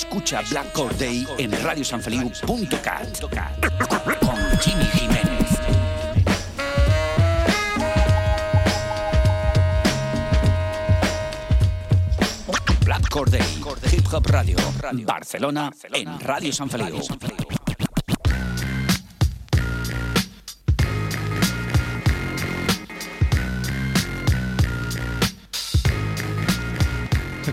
Escucha Black Day en radiosanfeliu.cat con Jimmy Jiménez. Black Day, Hip Hop Radio, Barcelona, en Radio San Feliu.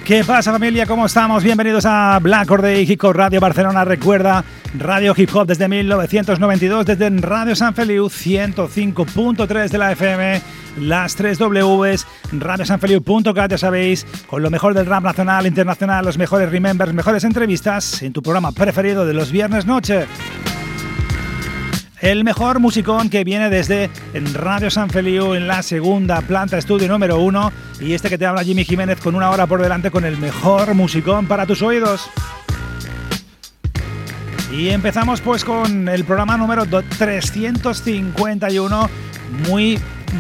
¿Qué pasa familia? ¿Cómo estamos? Bienvenidos a Black Day Hip Hop Radio Barcelona. Recuerda, Radio Hip Hop desde 1992, desde Radio San Feliu 105.3 de la FM, las 3 Ws, radiosanfeliu.cat, ya sabéis, con lo mejor del rap nacional, internacional, los mejores remembers, mejores entrevistas en tu programa preferido de los viernes noche. El mejor musicón que viene desde Radio San Feliu en la segunda planta estudio número uno y este que te habla Jimmy Jiménez con una hora por delante con el mejor musicón para tus oídos. Y empezamos pues con el programa número 351, muy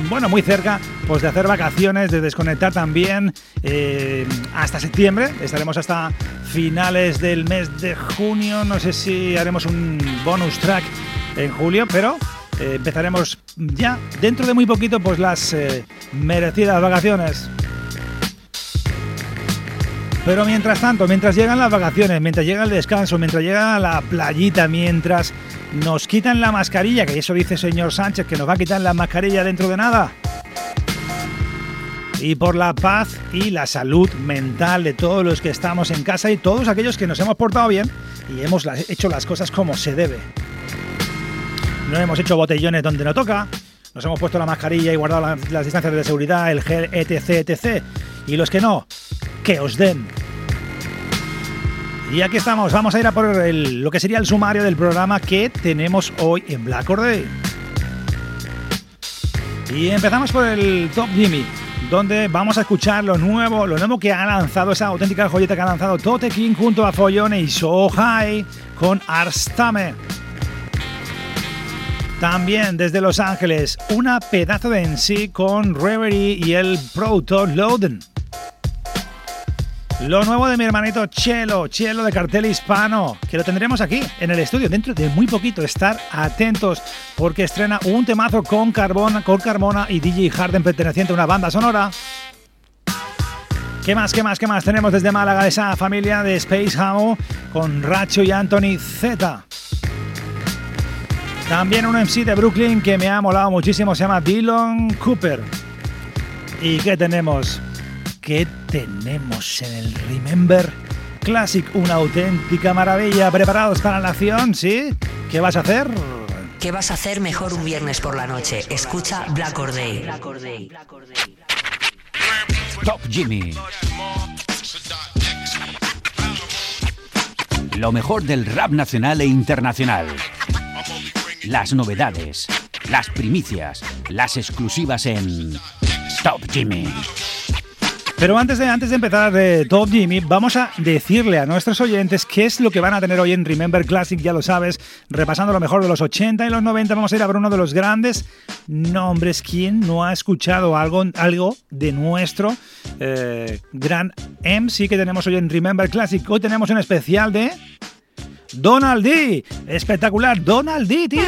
bueno, muy cerca pues de hacer vacaciones, de desconectar también eh, hasta septiembre. Estaremos hasta finales del mes de junio. No sé si haremos un bonus track en julio, pero eh, empezaremos ya dentro de muy poquito pues las eh, merecidas vacaciones. Pero mientras tanto, mientras llegan las vacaciones, mientras llega el descanso, mientras llega la playita, mientras nos quitan la mascarilla, que eso dice señor Sánchez, que nos va a quitar la mascarilla dentro de nada. Y por la paz y la salud mental de todos los que estamos en casa y todos aquellos que nos hemos portado bien y hemos hecho las cosas como se debe no hemos hecho botellones donde no toca, nos hemos puesto la mascarilla y guardado las, distancias de seguridad, el gel, etc, etc. Y los que no, que os den. Y aquí estamos, vamos a ir a por lo que sería el sumario del programa que tenemos hoy en Black Day. Y empezamos por el Top Jimmy, donde vamos a escuchar lo nuevo, lo nuevo que ha lanzado, esa auténtica joyeta que ha lanzado Tote King junto a Follone y So High con Arstame. También desde Los Ángeles, una pedazo de en sí con Reverie y el Proto Loaden. Lo nuevo de mi hermanito Chelo, Chelo de Cartel Hispano, que lo tendremos aquí en el estudio dentro de muy poquito. Estar atentos porque estrena un temazo con Carbona, con Carmona y DJ Harden perteneciente a una banda sonora. ¿Qué más, qué más, qué más? Tenemos desde Málaga esa familia de Space House con Racho y Anthony Z. También un MC de Brooklyn que me ha molado muchísimo, se llama Dylan Cooper. ¿Y qué tenemos? ¿Qué tenemos en el Remember Classic? Una auténtica maravilla. ¿Preparados para la acción? ¿Sí? ¿Qué vas a hacer? ¿Qué vas a hacer mejor un viernes por la noche? Escucha Black Or Day. Top Jimmy. Lo mejor del rap nacional e internacional las novedades, las primicias, las exclusivas en Top Jimmy. Pero antes de, antes de empezar de Top Jimmy, vamos a decirle a nuestros oyentes qué es lo que van a tener hoy en Remember Classic, ya lo sabes, repasando lo mejor de los 80 y los 90, vamos a ir a ver uno de los grandes nombres. ¿Quién no ha escuchado algo, algo de nuestro eh, gran MC que tenemos hoy en Remember Classic? Hoy tenemos un especial de... Donald D. Espectacular, Donald D, tío.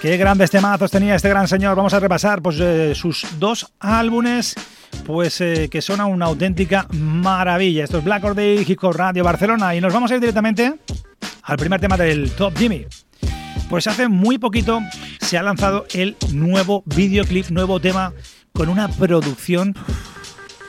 Qué grandes temazos tenía este gran señor. Vamos a repasar pues, eh, sus dos álbumes, pues eh, que son una auténtica maravilla. Esto es Black Or Day, Radio Barcelona. Y nos vamos a ir directamente al primer tema del Top Jimmy. Pues hace muy poquito se ha lanzado el nuevo videoclip, nuevo tema, con una producción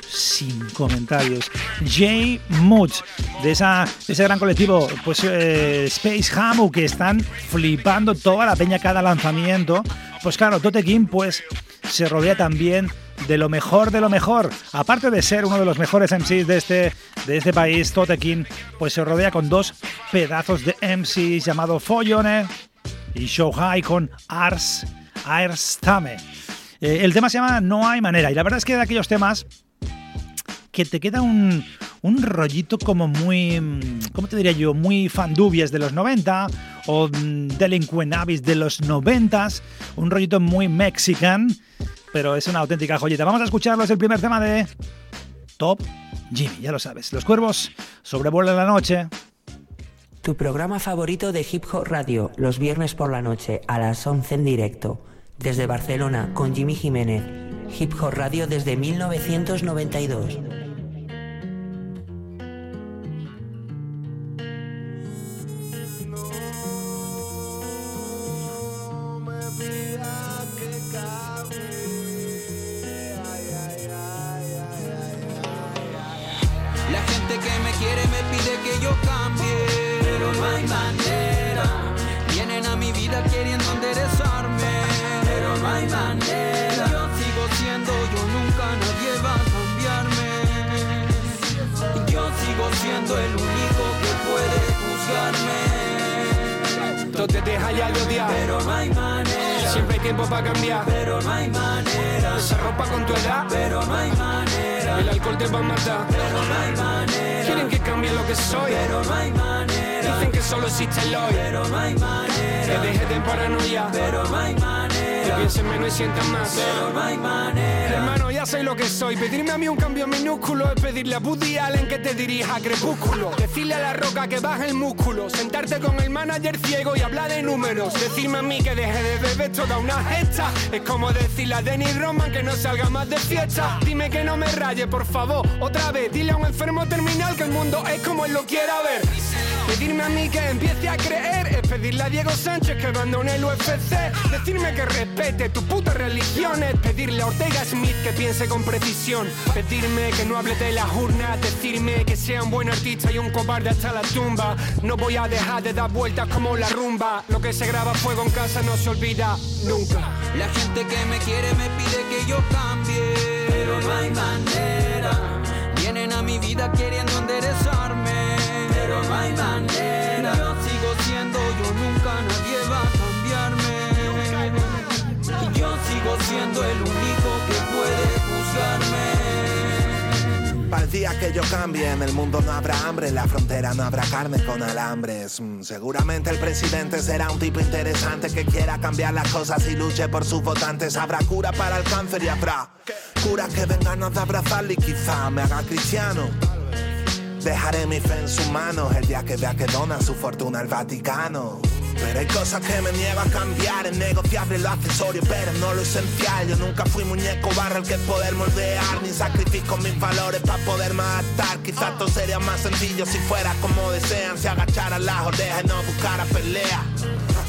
sin comentarios. Jay Moods, de, esa, ese gran colectivo, pues eh, Space Hamu, que están flipando toda la peña cada lanzamiento. Pues claro, Tote King pues se rodea también de lo mejor de lo mejor. Aparte de ser uno de los mejores MCs de este, de este país, Totekin, pues se rodea con dos pedazos de MCs llamado Follone y Shohai con Ars, Tame. Eh, el tema se llama No hay manera y la verdad es que de aquellos temas que te queda un, un rollito como muy, ¿cómo te diría yo? Muy fandubies de los 90 o mm, Delinquent Abyss de los 90, un rollito muy mexican, pero es una auténtica joyita. Vamos a escucharlo, es el primer tema de Top Jimmy, ya lo sabes. Los cuervos sobrevuelan la noche. Tu programa favorito de Hip Hop Radio, los viernes por la noche a las 11 en directo. Desde Barcelona con Jimmy Jiménez. Hip Hop Radio desde 1992. Que baja el músculo, sentarte con el manager ciego y hablar de números. Decirme a mí que deje de beber toda una gesta. Es como decirle a Denis Roman que no salga más de fiesta. Dime que no me raye, por favor, otra vez. Dile a un enfermo terminal que el mundo es como él lo quiera ver. Pedirme a mí que empiece a creer pedirle a Diego Sánchez que abandone el UFC. Decirme que respete tu puta religión es pedirle a Ortega Smith que piense con precisión. Pedirme que no hable de las urnas, decirme que sea un buen artista y un cobarde hasta la tumba. No voy a dejar de dar vueltas como la rumba. Lo que se graba fuego en casa no se olvida nunca. La gente que me quiere me pide que yo cambie, pero no hay manera. Vienen a mi vida queriendo enderezarme pero no hay manera. Nunca nadie va a cambiarme. Yo sigo siendo el único que puede juzgarme. Para el día que yo cambie, en el mundo no habrá hambre, en la frontera no habrá carne con alambres. Mm, seguramente el presidente será un tipo interesante que quiera cambiar las cosas y luche por sus votantes. Habrá cura para el cáncer y habrá curas que vengan a abrazarle y quizá me haga cristiano. Dejaré mi fe en sus manos el día que vea que dona su fortuna al Vaticano. Pero hay cosas que me niego a cambiar, es negociable lo accesorio, pero no lo esencial. Yo nunca fui muñeco barro el que poder moldear, ni sacrifico mis valores para poder matar. Quizás todo sería más sencillo si fuera como desean, si agacharan las orejas y no buscara pelea.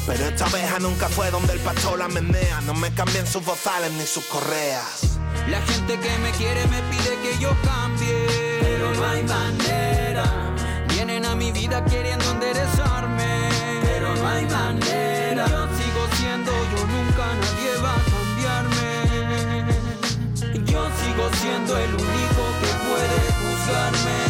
Pero esta abeja nunca fue donde el pastor la menea, no me cambien sus bozales ni sus correas. La gente que me quiere me pide que yo cambie pero no hay manera. Vienen a mi vida queriendo hay manera. Yo sigo siendo yo, nunca nadie va a cambiarme. Yo sigo siendo el único que puede juzgarme.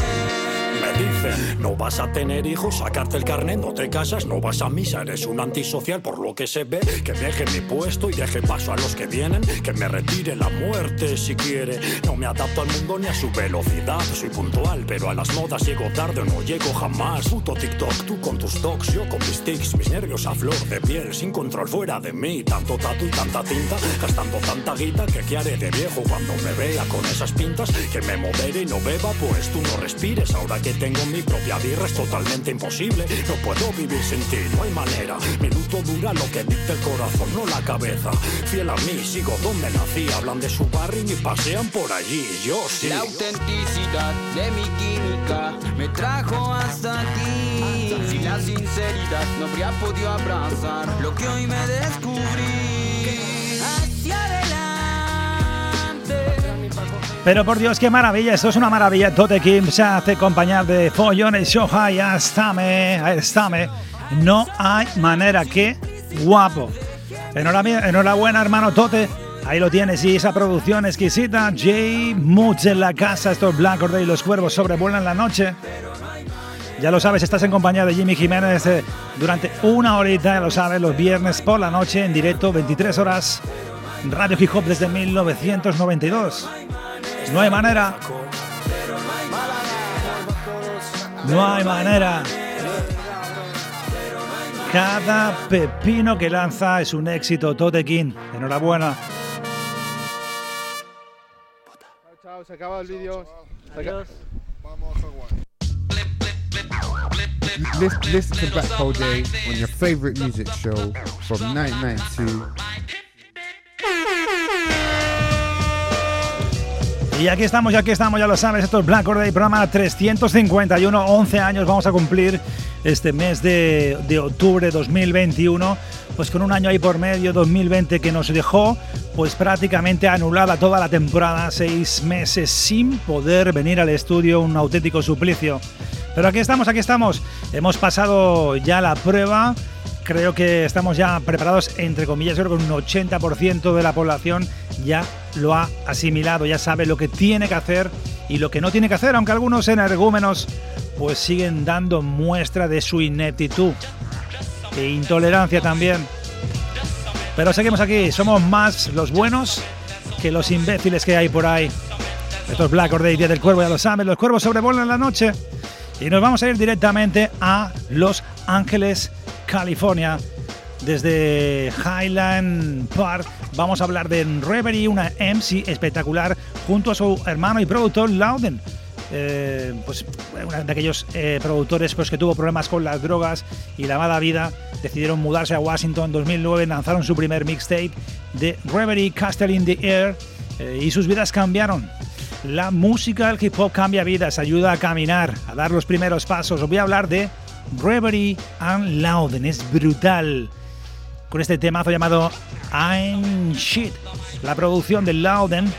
No vas a tener hijos, sacarte el carnet, no te casas, no vas a misa, eres un antisocial por lo que se ve. Que deje mi puesto y deje paso a los que vienen, que me retire la muerte si quiere. No me adapto al mundo ni a su velocidad, soy puntual, pero a las modas llego tarde o no llego jamás. Puto TikTok, tú con tus talks, yo con mis tics, mis nervios a flor de piel, sin control fuera de mí. Tanto tatu y tanta tinta, gastando tanta guita que qué haré de viejo cuando me vea con esas pintas. Que me modere y no beba, pues tú no respires ahora que tengo mi propia birra es totalmente imposible. No puedo vivir sin ti, no hay manera. Mi luto dura lo que dicta el corazón, no la cabeza. Fiel a mí, sigo donde nací. Hablan de su barrio y pasean por allí. Yo sí. La autenticidad de mi química me trajo hasta aquí. Si la sinceridad no habría podido abrazar lo que hoy me descubrí. Pero por Dios, qué maravilla, esto es una maravilla. Tote Kim se hace acompañar de Follones Shohai Astame, Astame. No hay manera, qué guapo. Enhorabuena, hermano Tote. Ahí lo tienes y esa producción exquisita. Jay Moods en la casa, estos Black Day y los cuervos sobrevuelan la noche. Ya lo sabes, estás en compañía de Jimmy Jiménez eh, durante una horita, ya lo sabes, los viernes por la noche en directo, 23 horas. Radio Hip Hop desde 1992. No hay manera. No hay manera. Cada pepino que lanza es un éxito, Totekin. Enhorabuena. Chao, se acaba el vídeo. Vamos a Listen, listen to Black Hole Day on your favorite music show from 1992. Y aquí estamos, ya aquí estamos, ya lo sabes, esto es Black Day, programa 351, 11 años vamos a cumplir este mes de, de octubre de 2021, pues con un año ahí por medio, 2020, que nos dejó pues prácticamente anulada toda la temporada, seis meses sin poder venir al estudio, un auténtico suplicio. Pero aquí estamos, aquí estamos. Hemos pasado ya la prueba. Creo que estamos ya preparados, entre comillas, creo que un 80% de la población ya lo ha asimilado, ya sabe lo que tiene que hacer y lo que no tiene que hacer, aunque algunos energúmenos pues siguen dando muestra de su ineptitud e intolerancia también. Pero seguimos aquí, somos más los buenos que los imbéciles que hay por ahí. Esto es Black Day, Día del Cuervo, ya lo saben, los cuervos sobrevuelan la noche. Y nos vamos a ir directamente a Los Ángeles, California. Desde Highland Park vamos a hablar de Reverie, una MC espectacular, junto a su hermano y productor Loudon. Eh, pues uno de aquellos eh, productores pues, que tuvo problemas con las drogas y la mala vida, decidieron mudarse a Washington en 2009, lanzaron su primer mixtape de Reverie Castle in the Air eh, y sus vidas cambiaron. La música, el hip hop cambia vidas, ayuda a caminar, a dar los primeros pasos. Os voy a hablar de Reverie and Loudon, es brutal. Con este temazo llamado I'm Shit, la producción de Loudon,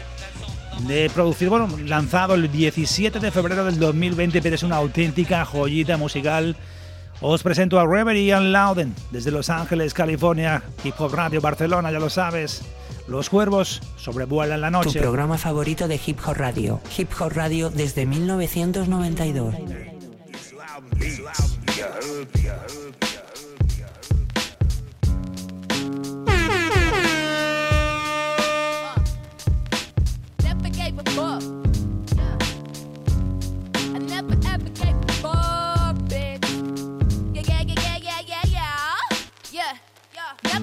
de producir, bueno, lanzado el 17 de febrero del 2020, pero es una auténtica joyita musical. Os presento a Reverie and Loudon desde Los Ángeles, California, Hip Hop Radio Barcelona, ya lo sabes. Los cuervos sobrevuelan la noche. Tu programa favorito de Hip Hop Radio. Hip Hop Radio desde 1992. Yeah, yeah. Arabia.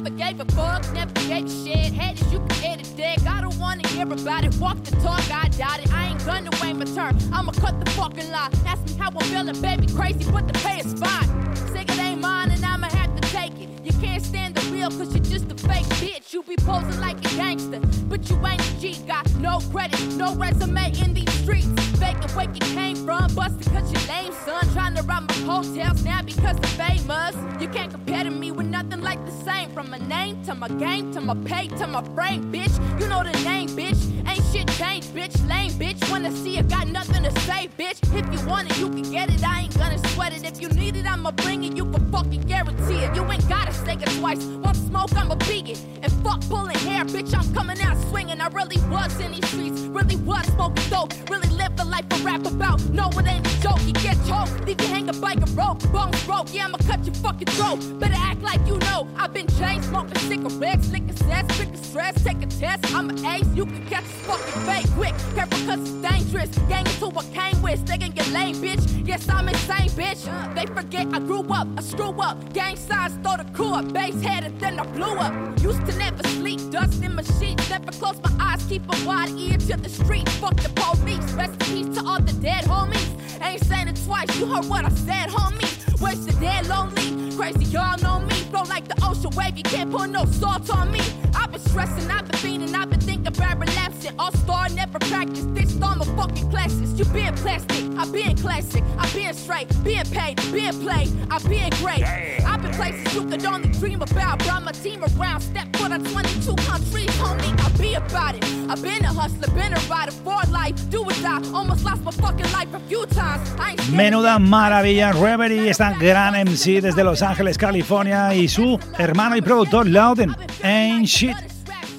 Never gave a fuck, never gave shit. Haters, you can hit a dick. I don't wanna hear about it. Walk the talk, I doubt it. I ain't gonna wait my turn. I'ma cut the fucking lie. Ask me how I'm feeling, baby. Crazy, but the pay is fine. Sick it ain't mine, and I'ma have to take it. You can't stand the real, cause you're just a fake bitch. You be posing like a gangster, but you ain't a G. Got no credit, no resume in these streets. Faking where you came from, busted cause you're lame, son. Trying to rob my hotels now because I'm famous. You can't compare to me with nothing like the same. From my name to my game to my pay to my frame, bitch. You know the name, bitch. Ain't shit changed, bitch. Lame, bitch. Wanna see it, got nothing to say, bitch. If you want it, you can get it. I ain't gonna sweat it. If you need it, I'ma bring it. You can fucking guarantee it. You ain't gotta say it twice. One smoke, I'ma be it. And fuck hair, bitch. I'm coming out swinging. I really was in these streets. Really was smoking dope. Really lived the life I rap about. No, it ain't a joke. You get choked. Leave you hanging like a rope. Bones broke. Yeah, I'ma cut your fucking throat. Better act like you know. I've been chain smoking cigarettes, liquor sets, quick stress. Take a test. I'm an ace. You can catch this fucking fake quick. Careful cause it's dangerous. Gang is who I came with. They can get lame, bitch. Yes, I'm insane, bitch. They forget I grew up. I screw up. Gang signs, throw the crew up. Base head and then I blew up. Used to never sleep. Dust in my sheets. Never close my eyes. Keep a wide ear to the street. Fuck the police. Rest in peace to all the dead homies. Ain't saying it twice. You heard what I said, homie. Dead lonely. Crazy, y'all know me. Flow like the ocean wave. You can't put no salt on me. I've been stressing, I've been feeding, I've been thinking about relapsing. All star, never practice. This storm of fucking classes. You been plastic, I been classic. I been straight, being paid, being played. I been great. I've been places you could only dream about. Brought my team around, step foot on 22 countries, homie. I be about it. I've been a hustler, been a rider for life. Do or die. Almost lost my fucking life a few times. I ain't Menuda maravilla, Reverie, gran MC desde Los Ángeles, California, y su hermano y productor Loudon, Ain't Shit.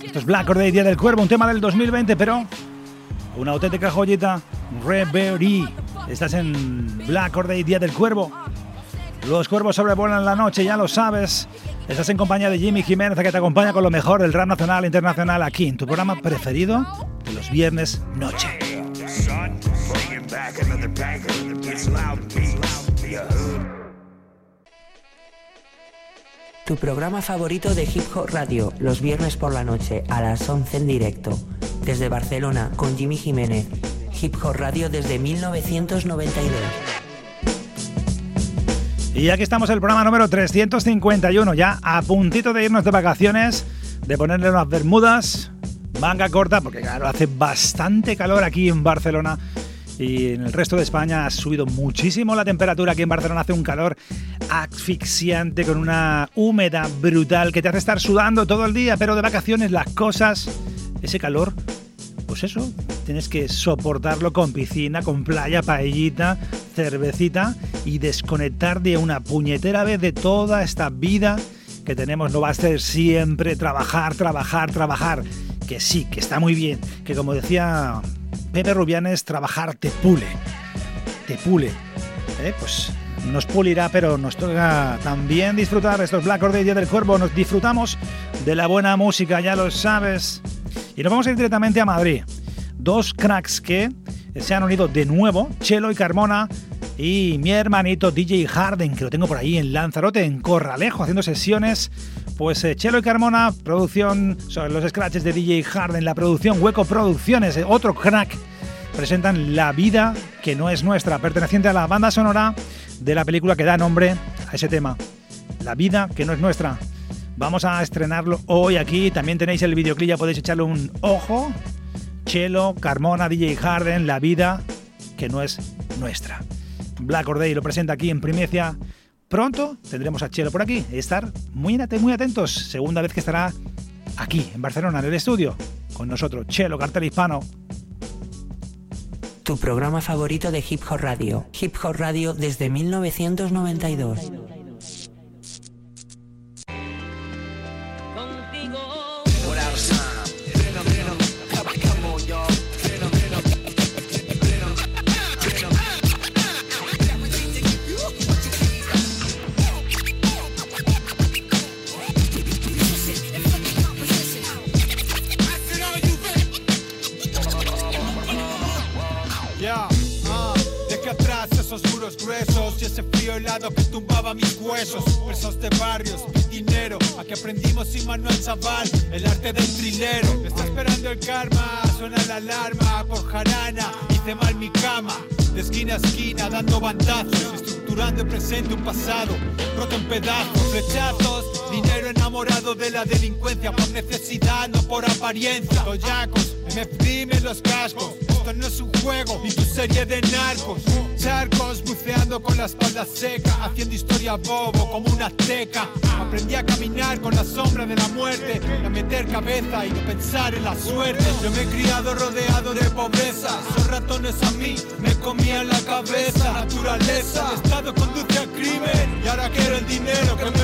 Esto es Black Or Day, Día del Cuervo, un tema del 2020, pero una auténtica joyita. Reverie. Estás en Black Or Day, Día del Cuervo. Los cuervos sobrevuelan la noche, ya lo sabes. Estás en compañía de Jimmy Jiménez, que te acompaña con lo mejor del rap nacional e internacional aquí, en tu programa preferido de los viernes noche. Tu programa favorito de Hip Hop Radio, los viernes por la noche a las 11 en directo. Desde Barcelona, con Jimmy Jiménez. Hip Hop Radio desde 1992. Y aquí estamos el programa número 351, ya a puntito de irnos de vacaciones, de ponerle unas bermudas, manga corta, porque claro, hace bastante calor aquí en Barcelona y en el resto de España ha subido muchísimo la temperatura. Aquí en Barcelona hace un calor asfixiante con una humedad brutal que te hace estar sudando todo el día, pero de vacaciones las cosas, ese calor, pues eso, tienes que soportarlo con piscina, con playa, paellita, cervecita y desconectar de una puñetera vez de toda esta vida que tenemos. No va a ser siempre trabajar, trabajar, trabajar. Que sí, que está muy bien, que como decía Pepe Rubianes, trabajar te pule, te pule. ¿eh? Pues nos pulirá, pero nos toca también disfrutar estos Black Or Día del Cuervo. Nos disfrutamos de la buena música, ya lo sabes. Y nos vamos a ir directamente a Madrid. Dos cracks que se han unido de nuevo, Chelo y Carmona, y mi hermanito DJ Harden, que lo tengo por ahí en Lanzarote, en Corralejo, haciendo sesiones. Pues eh, Chelo y Carmona, producción, son los scratches de DJ Harden, la producción Hueco Producciones, eh, otro crack, presentan La vida que no es nuestra, perteneciente a la banda sonora de la película que da nombre a ese tema. La vida que no es nuestra. Vamos a estrenarlo hoy aquí. También tenéis el videoclip, ya podéis echarle un ojo. Chelo, Carmona, DJ Harden, La vida que no es nuestra. Black Or Day lo presenta aquí en Primicia. Pronto tendremos a Chelo por aquí. Estar muy, muy atentos. Segunda vez que estará aquí, en Barcelona, en el estudio. Con nosotros, Chelo, cartel hispano. Tu programa favorito de Hip Hop Radio. Hip Hop Radio desde 1992. Helado que tumbaba mis huesos. Presos de barrios, mi dinero, a que aprendimos sin manual chaval, el arte del trilero. Me está esperando el karma, suena la alarma por jarana, hice mal mi cama. De esquina a esquina dando bandazos, estructurando el presente un pasado, roto en pedazos, rechazos, dinero enamorado de la delincuencia por necesidad, no por apariencia. Toyacos, MFD en los cascos, esto no es un juego, ni tu serie de narcos. Charcos buceando con la espalda seca, haciendo historia bobo como una azteca. Aprendí a caminar con la sombra de la muerte, a meter cabeza y no pensar en la suerte. Yo me he criado rodeado de pobreza, esos ratones a mí me comían la cabeza. Naturaleza, el Estado conduce al crimen y ahora quiero el dinero que me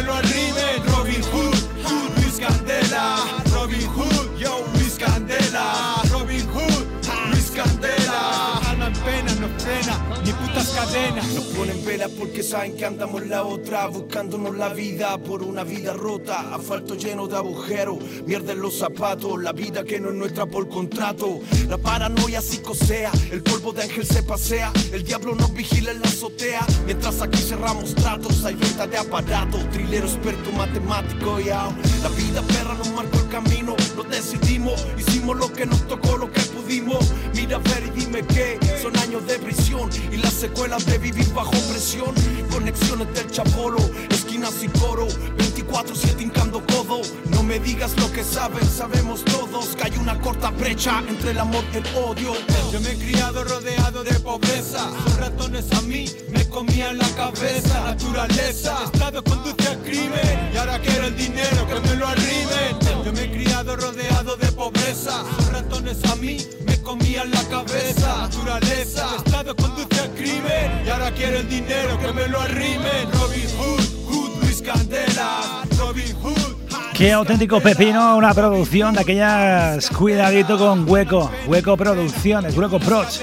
porque saben que andamos la otra, buscándonos la vida por una vida rota. Asfalto lleno de agujeros, mierda en los zapatos, la vida que no es nuestra por contrato. La paranoia psicosea, el polvo de ángel se pasea, el diablo nos vigila en la azotea. Mientras aquí cerramos tratos, hay venta de aparato, trilero experto matemático, ya. La vida perra nos marcó el camino, lo decidimos, hicimos lo que nos tocó, lo que pudimos. Mira, ver y dime qué, son años de prisión y las secuelas de vivir bajo presión. Conexiones del chapolo, esquinas y coro, 24-7 hincando codo. No me digas lo que saben, sabemos todos que hay una corta brecha entre el amor y el odio. Yo me he criado rodeado de pobreza. Los ratones a mí me comían la cabeza. Naturaleza, el Estado conduce al crimen. Y ahora quiero el dinero que me lo arrimen. Yo me he criado rodeado de pobreza. Los ratones a mí me comían la cabeza. Naturaleza, el Estado conduce al crimen. Y ahora quiero el dinero que me lo arrimen. Robin Hood, Hood, Luis Candela. Robin Hood, Qué auténtico pepino, una producción de aquellas cuidadito con Hueco, Hueco Producciones, Hueco Prods.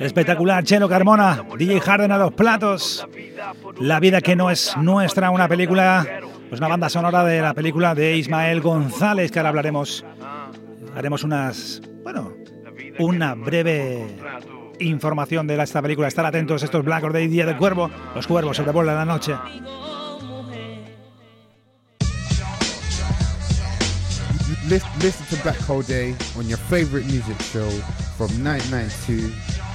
Espectacular, Chelo Carmona, DJ Harden a los platos. La vida que no es nuestra, una película, pues una banda sonora de la película de Ismael González, que ahora hablaremos. Haremos unas, bueno, una breve información de esta película. Estar atentos, estos Black Or Day, Día del Cuervo, los cuervos sobrevuelan la noche. Listen, to Black Hole Day on your favorite music show from 1992.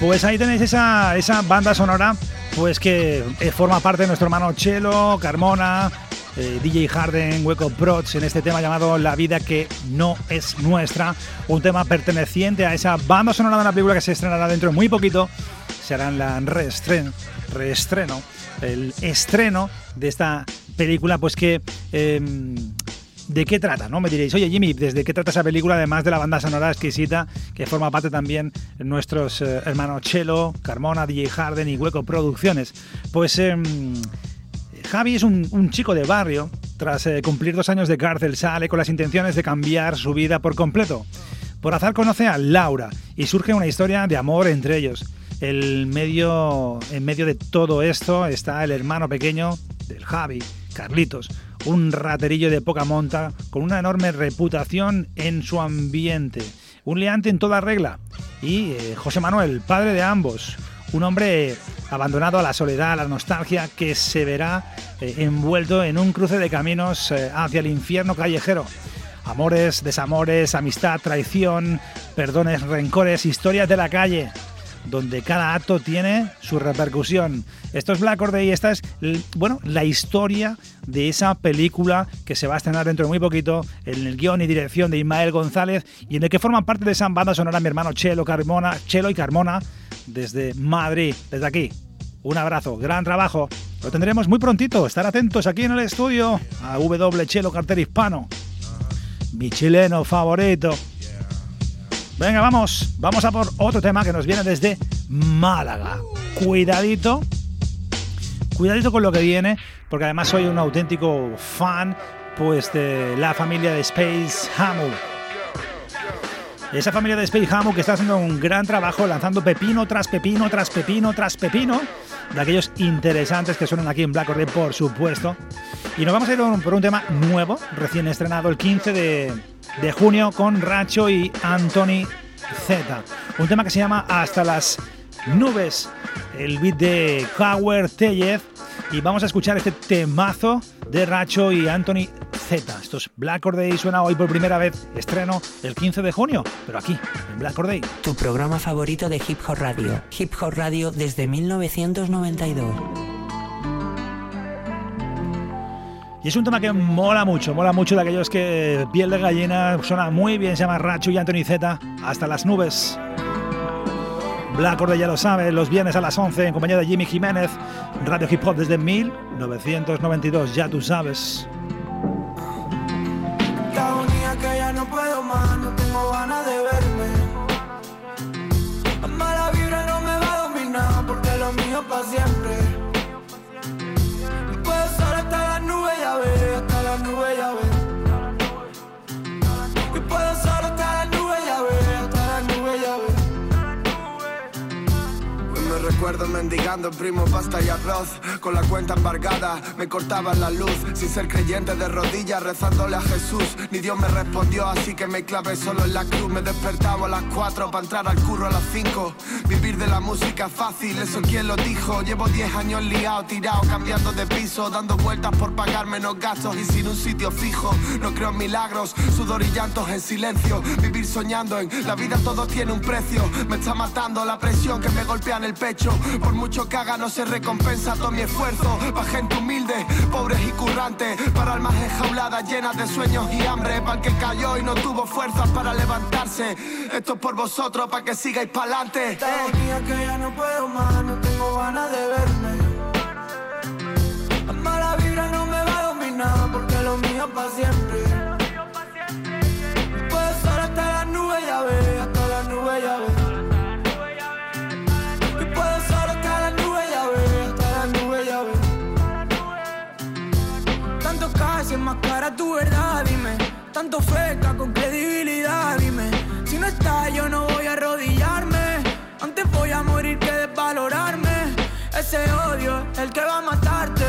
Pues ahí tenéis esa, esa banda sonora pues que eh, forma parte de nuestro hermano Chelo, Carmona, eh, DJ Harden, Hueco Prods en este tema llamado La vida que no es nuestra, un tema perteneciente a esa banda sonora de una película que se estrenará dentro de muy poquito, se hará la reestreno, reestreno, el estreno de esta película pues que... Em, ¿De qué trata? ¿No? Me diréis, oye Jimmy, ¿desde qué trata esa película? Además de la banda sonora exquisita que forma parte también nuestros eh, hermanos Chelo, Carmona, DJ Harden y Hueco Producciones. Pues eh, Javi es un, un, chico de barrio. Tras eh, cumplir dos años de cárcel, sale con las intenciones de cambiar su vida por completo. Por azar conoce a Laura y surge una historia de amor entre ellos. El medio, en medio de todo esto está el hermano pequeño del Javi, Carlitos, un raterillo de poca monta con una enorme reputación en su ambiente. Un liante en toda regla. Y eh, José Manuel, padre de ambos, un hombre abandonado a la soledad, a la nostalgia, que se verá eh, envuelto en un cruce de caminos eh, hacia el infierno callejero. Amores, desamores, amistad, traición, perdones, rencores, historias de la calle, donde cada acto tiene su repercusión. Esto es Black Day y esta es, bueno, la historia de esa película que se va a estrenar dentro de muy poquito en el guion y dirección de Ismael González y en el que forman parte de esa banda sonora mi hermano Chelo, Carmona, Chelo y Carmona desde Madrid, desde aquí. Un abrazo, gran trabajo. Lo tendremos muy prontito. Estar atentos aquí en el estudio a W Chelo Carter Hispano. Mi chileno favorito. Venga, vamos, vamos a por otro tema que nos viene desde Málaga. Cuidadito, cuidadito con lo que viene, porque además soy un auténtico fan pues de la familia de Space Hamu. Esa familia de Space Hamu que está haciendo un gran trabajo lanzando pepino tras pepino tras pepino tras pepino de aquellos interesantes que suenan aquí en Black Order, por supuesto. Y nos vamos a ir por un tema nuevo, recién estrenado el 15 de, de junio con Racho y Anthony Z. Un tema que se llama Hasta las nubes, el beat de Howard Tellez. Y vamos a escuchar este temazo de Racho y Anthony Z. Esto es Black suena hoy por primera vez, estreno el 15 de junio, pero aquí, en Black Or Day. Tu programa favorito de Hip Hop Radio. Hip Hop Radio desde 1992. Y es un tema que mola mucho, mola mucho de aquellos que piel de gallina suena muy bien, se llama Racho y Anthony Z, hasta las nubes. Black Order ya lo sabe, los viernes a las 11 en compañía de Jimmy Jiménez, Radio Hip Hop desde 1992, ya tú sabes. Me recuerdo mendigando primo pasta y arroz. Con la cuenta embargada me cortaban la luz. Sin ser creyente de rodillas rezándole a Jesús. Ni Dios me respondió así que me clavé solo en la cruz. Me despertaba a las 4 para entrar al curro a las 5 Vivir de la música fácil, eso quién lo dijo. Llevo 10 años liado, tirado, cambiando de piso Dando vueltas por pagar menos gastos y sin un sitio fijo. No creo en milagros, sudor y llantos en silencio. Vivir soñando en la vida todo tiene un precio. Me está matando la presión que me golpea en el pecho Por mucho que haga no se recompensa. Todo mi esfuerzo Pa' gente humilde, pobres y currantes. Para almas enjauladas llenas de sueños y hambre. Para el que cayó y no tuvo fuerzas para levantarse. Esto es por vosotros, para que sigáis pa'lante Tenía que ya no puedo más, no tengo ganas de verme. La mala vibra no me va a dominar porque lo mío para siempre. Tanto feca con credibilidad, dime. Si no está, yo no voy a arrodillarme. Antes voy a morir que desvalorarme. Ese odio, el que va a matarte.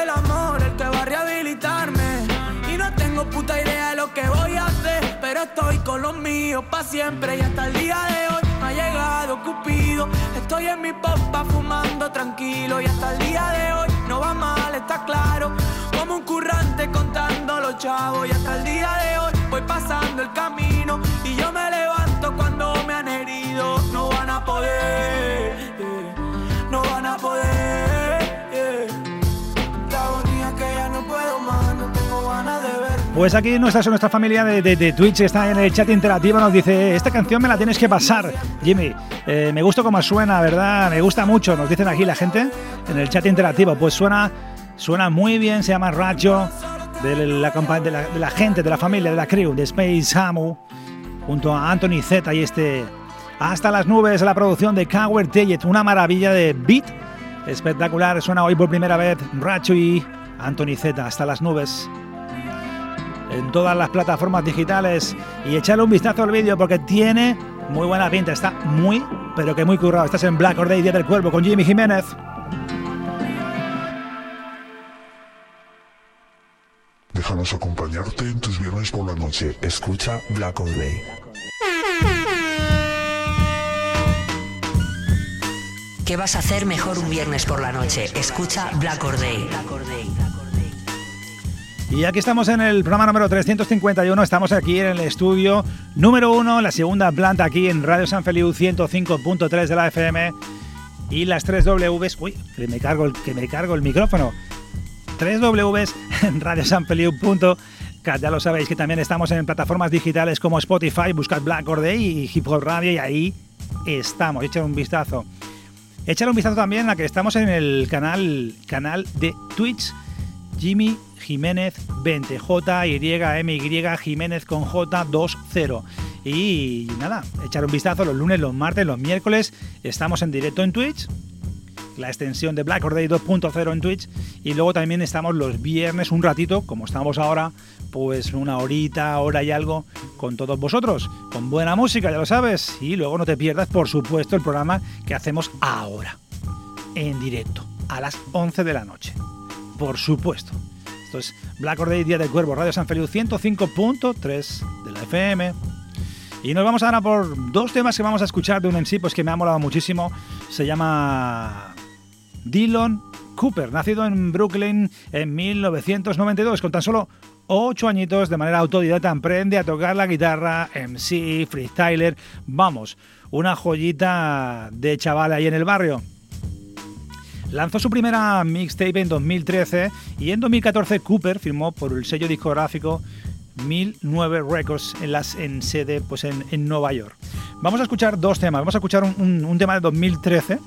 El amor, el que va a rehabilitarme. Y no tengo puta idea de lo que voy a hacer. Pero estoy con los míos pa' siempre. Y hasta el día de hoy me ha llegado Cupido. Estoy en mi popa fumando tranquilo. Y hasta el día de hoy no va mal, está claro. Como un currante contando Pues aquí nuestra, nuestra familia de, de- de Twitch está en el chat interactivo, nos dice, esta canción me la tienes que pasar, Jimmy. Eh, me gusta cómo suena, ¿verdad? Me gusta mucho, nos dicen aquí la gente en el chat interactivo. Pues suena, suena muy bien, se llama Racho, de la, gente, de la familia, de la crew, de Space Hamu, junto a Anthony Z y este Hasta las nubes, la producción de Cower Tellet, una maravilla de beat espectacular. Suena hoy por primera vez Racho y Anthony Z, Hasta las nubes en todas las plataformas digitales y echarle un vistazo al vídeo porque tiene muy buena pinta, está muy, pero que muy currado. Estás en Black Or Day, Día del Cuervo con Jimmy Jiménez. Déjanos acompañarte en tus viernes por la noche. Escucha Black Or Day. ¿Qué vas a hacer mejor un viernes por la noche? Escucha Black Or Day. Y aquí estamos en el programa número 351, estamos aquí en el estudio número uno, la segunda planta aquí en Radio San Feliu 105.3 de la FM y las 3 Ws, uy, que me cargo el, que me cargo el micrófono, 3 Ws en radiosanfeliu.cat, ya lo sabéis que también estamos en plataformas digitales como Spotify, buscad Black Or Day y Hip Hop Radio y ahí estamos, echad un vistazo. Échale un vistazo también a que estamos en el canal, canal de Twitch Jimmy Jiménez 20 J Y M Y Jiménez con J 20 y nada, echar un vistazo los lunes, los martes, los miércoles. Estamos en directo en Twitch la extensión de Black Day 2.0 en Twitch y luego también estamos los viernes un ratito, como estamos ahora, pues una horita, hora y algo con todos vosotros, con buena música, ya lo sabes, y luego no te pierdas, por supuesto, el programa que hacemos ahora, en directo, a las 11 de la noche, por supuesto. Esto es Black Day, Día del Cuervo, Radio San Feliu 105.3 de la FM. Y nos vamos ahora por dos temas que vamos a escuchar de un en sí, pues que me ha molado muchísimo. Se llama Dylan Cooper, nacido en Brooklyn en 1992, con tan solo 8 añitos de manera autodidacta, aprende a tocar la guitarra, MC, freestyler, vamos, una joyita de chaval ahí en el barrio. Lanzó su primera mixtape en 2013 y en 2014 Cooper firmó por el sello discográfico 1009 Records en, las, en sede pues en, en Nueva York. Vamos a escuchar dos temas. Vamos a escuchar un, un- un tema de 2013,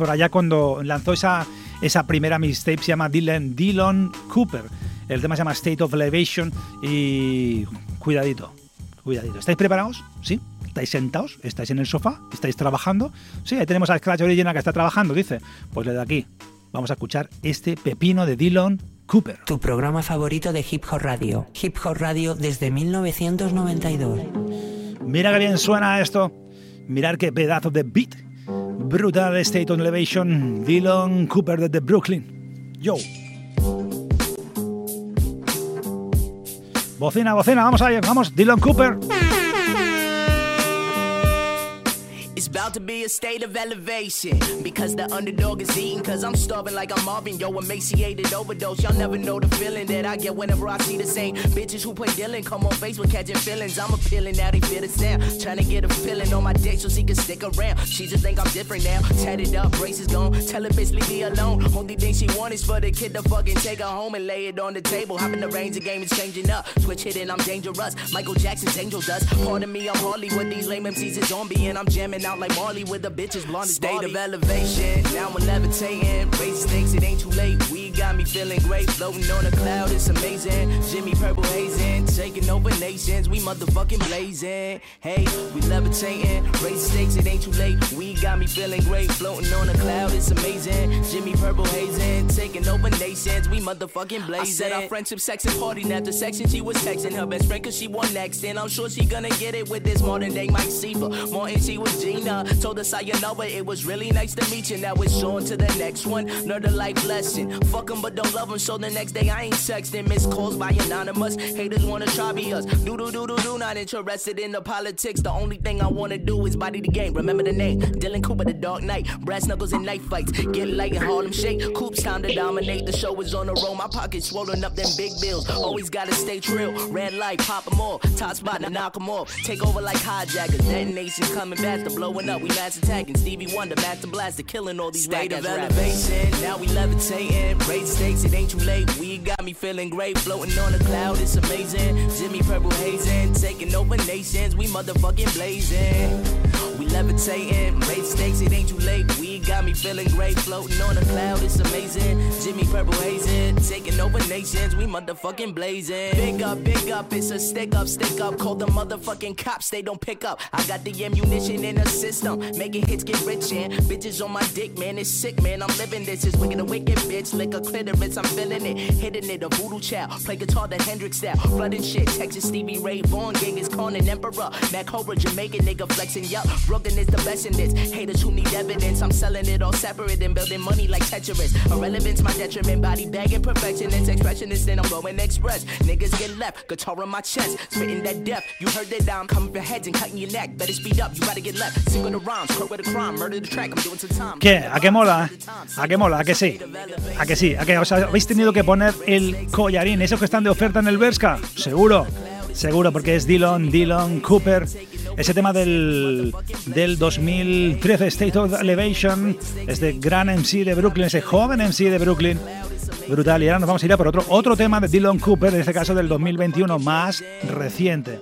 por allá cuando lanzó esa, esa primera mixtape, se llama Dylan, Dylan Cooper. El tema se llama State of Elevation y cuidadito, cuidadito. ¿Estáis preparados? ¿Sí? ¿Estáis sentados? ¿Estáis en el sofá? ¿Estáis trabajando? Sí, ahí tenemos a Scratch Original que está trabajando, dice. Pues le de aquí. Vamos a escuchar este pepino de Dylan Cooper. Tu programa favorito de Hip Hop Radio. Hip Hop Radio desde 1992. Mira que bien suena esto. Mirar qué pedazo de beat. Brutal State on Elevation. Dylan Cooper desde Brooklyn. Yo. Bocina, bocina, vamos ahí, vamos, Dylan Cooper. It's about to be a state of elevation because the underdog is eating. Cause I'm starving like I'm Marvin, yo, emaciated overdose. Y'all never know the feeling that I get whenever I see the same bitches who play Dylan come on Facebook catching feelings. I'm appealing now, they feel the sound. Trying to get a feeling on my dick so she can stick around. She just think I'm different now. Tatted up, braces gone. Tell her bitch, leave me alone. Only thing she want is for the kid to fucking take her home and lay it on the table. Hopping the range, the game is changing up. Switch hitting, I'm dangerous. Michael Jackson's angel dust. Pardon me, I'm hardly what these lame MCs is on and I'm jamming out like Marley with the bitches blonde State of elevation, now I'm levitating. Raise stakes, it ain't too late. We got me feeling great, floating on a cloud, it's amazing. Jimmy Purple hazing, taking over nations, we motherfucking blazing. Hey, we levitating. Raise stakes, it ain't too late. We got me feeling great, floating on a cloud, it's amazing. Jimmy Purple hazing, taking over nations, we motherfucking blazing. I said our friendship, sex, and party. Now After section, she was texting her best friend cause she won next. And I'm sure she gonna get it with this modern day Mike Seaver. Morton, she was Told us how you know it. It was really nice to meet you. Now it's on to the next one. Nerd life lesson. Fuck 'em, but don't love 'em. So the next day I ain't texting. Missed calls by anonymous. Haters wanna try be us. Do do do do do. Not interested in the politics. The only thing I wanna do is body the game. Remember the name. Dylan Cooper, the Dark Knight. Brass knuckles and knife fights. Get light and Harlem shake. Coops time to dominate. The show is on the road. My pockets swollen up them big bills. Always gotta stay trill. Red light, pop 'em off. Top spot, knock 'em off. Take over like hijackers. Detonation coming faster. Blowing up, we mass attacking. Stevie Wonder, Master Blaster, killing all these State of elevation, now we levitating. Raise stakes, it ain't too late. We got me feeling great. Floating on a cloud, it's amazing. Jimmy Purple hazing. Taking over nations, we motherfucking blazing. Levitating, raise stakes, it ain't too late. We got me feeling great, floating on a cloud, it's amazing. Jimmy Purple hazing, taking over nations, we motherfucking blazing. Big up, big up, it's a stick up, stick up. Call the motherfucking cops, they don't pick up. I got the ammunition in the system, making hits get rich and bitches on my dick, man, it's sick, man. I'm living this, it's wicked a wicked bitch, lick a clitoris, I'm feeling it, hitting it, a voodoo child. Play guitar the Hendrix style, flooding shit. Texas Stevie Ray Vaughan, gang is and Emperor, Mac Cobra, Jamaican nigga flexing, yup. Brooklyn is the best in this. Haters who need evidence, I'm selling it all separate and building money like Tetris. Irrelevance, my detriment, body bagging perfection. It's expressionist, then I'm going express. Niggas get left, guitar on my chest, spitting that death. You heard that I'm coming for heads and cutting your neck. Better speed up, you gotta get left. Sing with the rhymes, quote with the crime, murder the track. I'm doing some time. ¿Qué? ¿A qué mola? ¿A qué mola? ¿A que sí? ¿A que sí? ¿A que os habéis tenido que poner el collarín? ¿Esos que están de oferta en el Berska? Seguro. Seguro, porque es Dylan, Dylan Cooper. Ese tema del, del 2013, State of Elevation, este gran MC de Brooklyn, ese joven MC de Brooklyn. Brutal. Y ahora nos vamos a ir a por otro, otro tema de Dylan Cooper, en este caso del 2021, más reciente.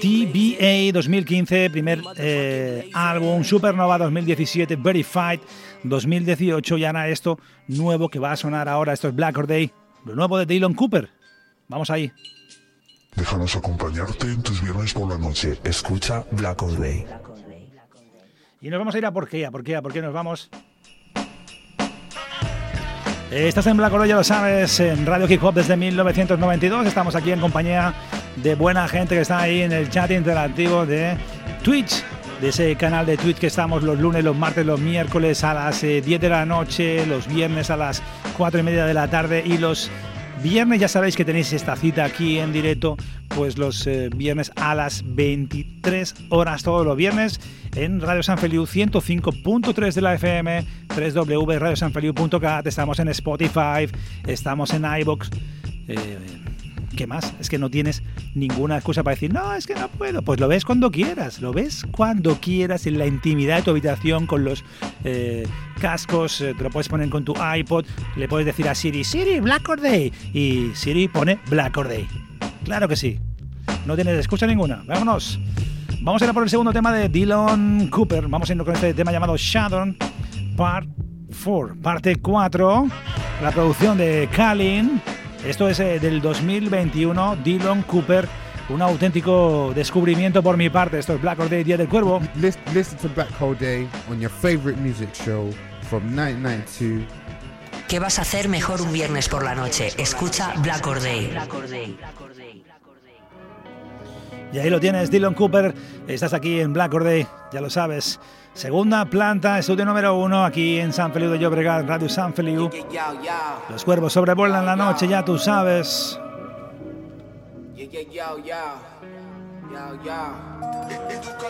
TBA 2015, primer eh, álbum, Supernova 2017, Verified 2018 y ahora esto nuevo que va a sonar ahora, esto es Black or Day, lo nuevo de Dylan Cooper. Vamos ahí. Déjanos acompañarte en tus viernes por la noche. Escucha Black Day. Y nos vamos a ir a por qué, a por qué, nos vamos. Eh, Estás en Black Day, ya lo sabes, en Radio Hip Hop desde 1992. Estamos aquí en compañía de buena gente que está ahí en el chat interactivo de Twitch, de ese canal de Twitch que estamos los lunes, los martes, los miércoles a las eh, 10 de la noche, los viernes a las 4 y media de la tarde y los viernes ya sabéis que tenéis esta cita aquí en directo, pues los eh, viernes a las 23 horas todos los viernes en Radio San Feliu 105.3 de la FM, www.radiosanfeliu.cat, estamos en Spotify, estamos en iBox. Eh, ¿Qué más? Es que no tienes ninguna excusa para decir, no, es que no puedo. Pues lo ves cuando quieras, lo ves cuando quieras, en la intimidad de tu habitación, con los eh, cascos, eh, te lo puedes poner con tu iPod, le puedes decir a Siri, Siri, Black or Day, y Siri pone Black or Day. Claro que sí. No tienes excusa ninguna. Vámonos. Vamos a ir a por el segundo tema de Dylan Cooper. Vamos a ir con este tema llamado Shadow Part 4, parte 4. La producción de Kalin. Esto es eh, del 2021, Dylan Cooper, un auténtico descubrimiento por mi parte. Esto es Black Hole Day, Día del Cuervo. Listen, listen to Black Hole Day on your favorite music show from 1992. ¿Qué vas a hacer mejor un viernes por la noche? Escucha Black or Day. Y ahí lo tienes, Dylan Cooper. Estás aquí en Black Day, ya lo sabes. Segunda planta, estudio número uno, aquí en San Feliu de Llobregat, Radio San Feliu. Los cuervos sobrevuelan la noche, ya tú sabes. Yo.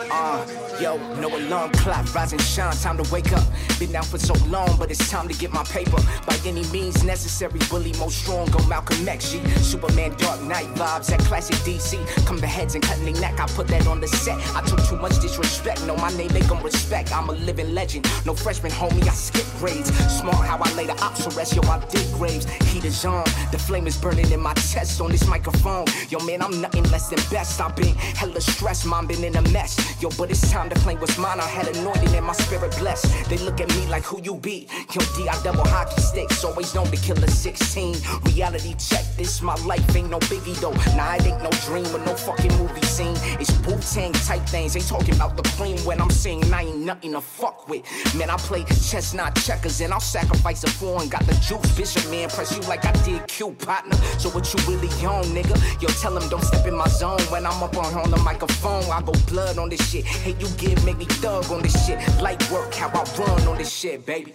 Uh, yo, no alarm clock, rise and shine, time to wake up. Been down for so long, but it's time to get my paper. By any means necessary, bully most strong, go Malcolm X, G. Superman Dark Knight vibes, that classic DC. Come to heads and cutting their neck, I put that on the set. I took too much disrespect, know my name, they gon' respect. I'm a living legend, no freshman homie, I skip grades. Smart how I lay the rest, yo, I dig graves. Heat is on, the flame is burning in my chest on this microphone. Yo, man, I'm nothing less than best. I've been Hella stress, mom been in a mess. Yo, but it's time to claim what's mine. I had anointing and my spirit blessed. They look at me like who you be. Yo, D, I double hockey sticks. Always known to kill a 16. Reality check, this my life ain't no biggie though. Nah, it ain't no dream or no fucking movie scene. It's Wu Tang type things. They talking about the cream when I'm saying I ain't nothing to fuck with. Man, I play chess, not checkers, and I'll sacrifice a foreign. Got the juice, Bishop, man. Press you like I did Q, partner. So what you really on, nigga? Yo, tell them don't step in my zone. When I'm up on, on the microphone, I go blood on this shit. Hate you give, make me thug on this shit. Light work, how I run on this shit, baby.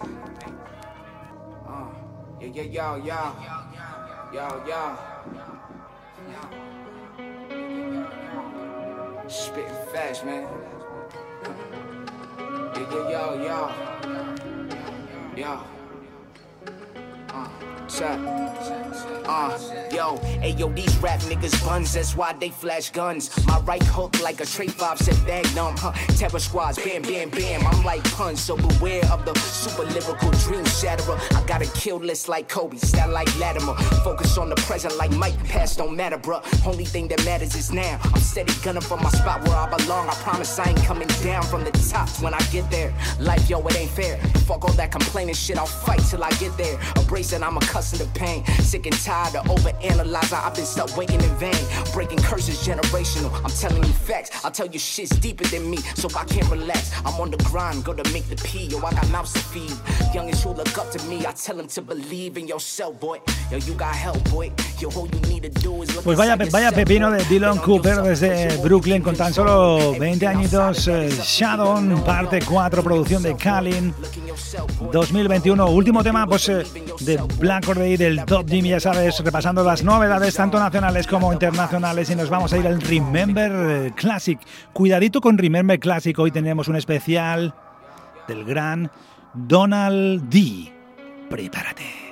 Uh, yeah, yeah, yo, yo. Yo, yo. Spitting fast, man. Yeah, yeah, yo, yo. Yo. Uh, check. Uh, yo, hey yo, these rap niggas buns, that's why they flash guns. My right hook like a tray five said Magnum, huh? Terror squads, bam, bam, bam. I'm like punch, so beware of the super lyrical dream shatterer. I got a kill list like Kobe, style like Latimer. Focus on the present like Mike, past don't matter, bruh. Only thing that matters is now. I'm steady gunning for my spot where I belong. I promise I ain't coming down from the top when I get there. Life, yo, it ain't fair. Fuck all that complaining shit, I'll fight till I get there. Embracing, I'm accustomed to pain. Sick and tired of overanalyzing, I've been stuck waiting in vain. Breaking curses generational. I'm telling you facts. I'll tell you shit's deeper than me, so I can't relax. I'm on the grind, go to make the P. Yo, I got mouths to feed. Youngest who look up to me, I tell them to believe in yourself, boy. Yo, you got help, boy. Yo, all you need to do is look Pues vaya, vaya pepino de Dylan Cooper desde Brooklyn con tan solo 20 añitos. eh, Shadow, parte 4, producción de Kalin. 2021, último tema pues eh, de Black Or Day del Top Jimmy, ya sabes, repasando las novedades tanto nacionales como internacionales y nos vamos a ir al Remember Classic. Cuidadito con Remember Classic, hoy tenemos un especial del gran Donald D. Prepárate.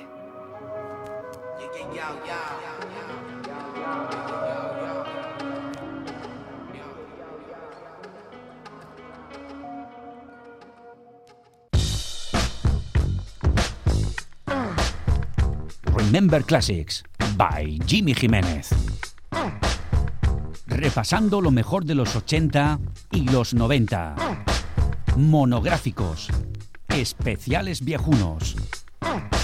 Remember Classics by Jimmy Jiménez. Repasando lo mejor de los 80 y los 90. Monográficos. Especiales viejunos.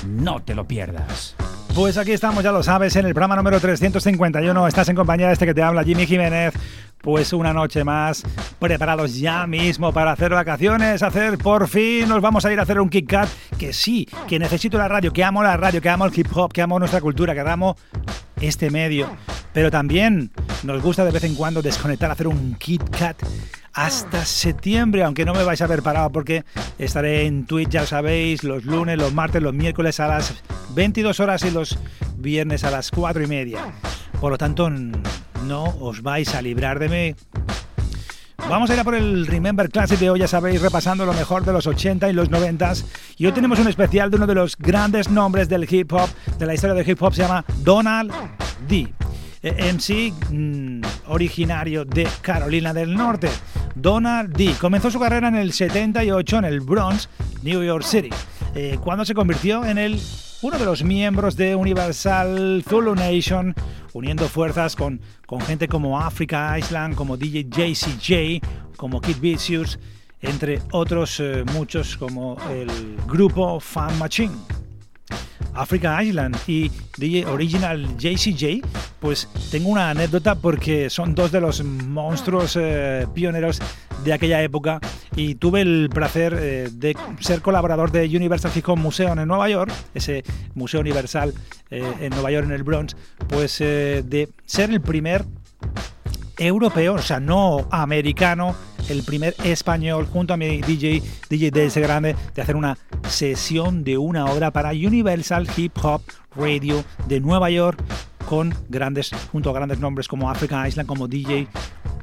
No te lo pierdas. Pues aquí estamos, ya lo sabes, en el programa número 351. Estás en compañía de este que te habla, Jimmy Jiménez. Pues una noche más, preparados ya mismo para hacer vacaciones, hacer por fin, nos vamos a ir a hacer un Kit Kat, que sí, que necesito la radio, que amo la radio, que amo el hip hop, que amo nuestra cultura, que amo este medio. Pero también nos gusta de vez en cuando desconectar, hacer un Kit Kat hasta septiembre, aunque no me vais a ver parado porque estaré en Twitch, ya sabéis, los lunes, los martes, los miércoles a las 22 horas y los viernes a las 4 y media. Por lo tanto, no os vais a librar de mí. Vamos a ir a por el Remember Classic de hoy, ya sabéis, repasando lo mejor de los 80 y los 90. Y hoy tenemos un especial de uno de los grandes nombres del hip hop, de la historia del hip hop, se llama Donald D. Eh, MC mm, originario de Carolina del Norte. Donald D. Comenzó su carrera en el 78 en el Bronx, New York City, eh, cuando se convirtió en el uno de los miembros de Universal Zulu Nation, uniendo fuerzas con, con gente como Africa Island, como DJ JCJ, como Kid Vicious, entre otros eh, muchos como el grupo Fan Machine. Africa Island. Y DJ Original JCJ, pues tengo una anécdota porque son dos de los monstruos eh, pioneros de aquella época y tuve el placer eh, de ser colaborador de Universal Hip Museum en Nueva York, ese museo universal eh, en Nueva York en el Bronx, pues de ser el primer europeo, o sea, no americano, el primer español junto a mi DJ, DJ DS Grande, de hacer una sesión de una hora para Universal Hip Hop Radio de Nueva York con grandes, junto a grandes nombres como Africa Island, como DJ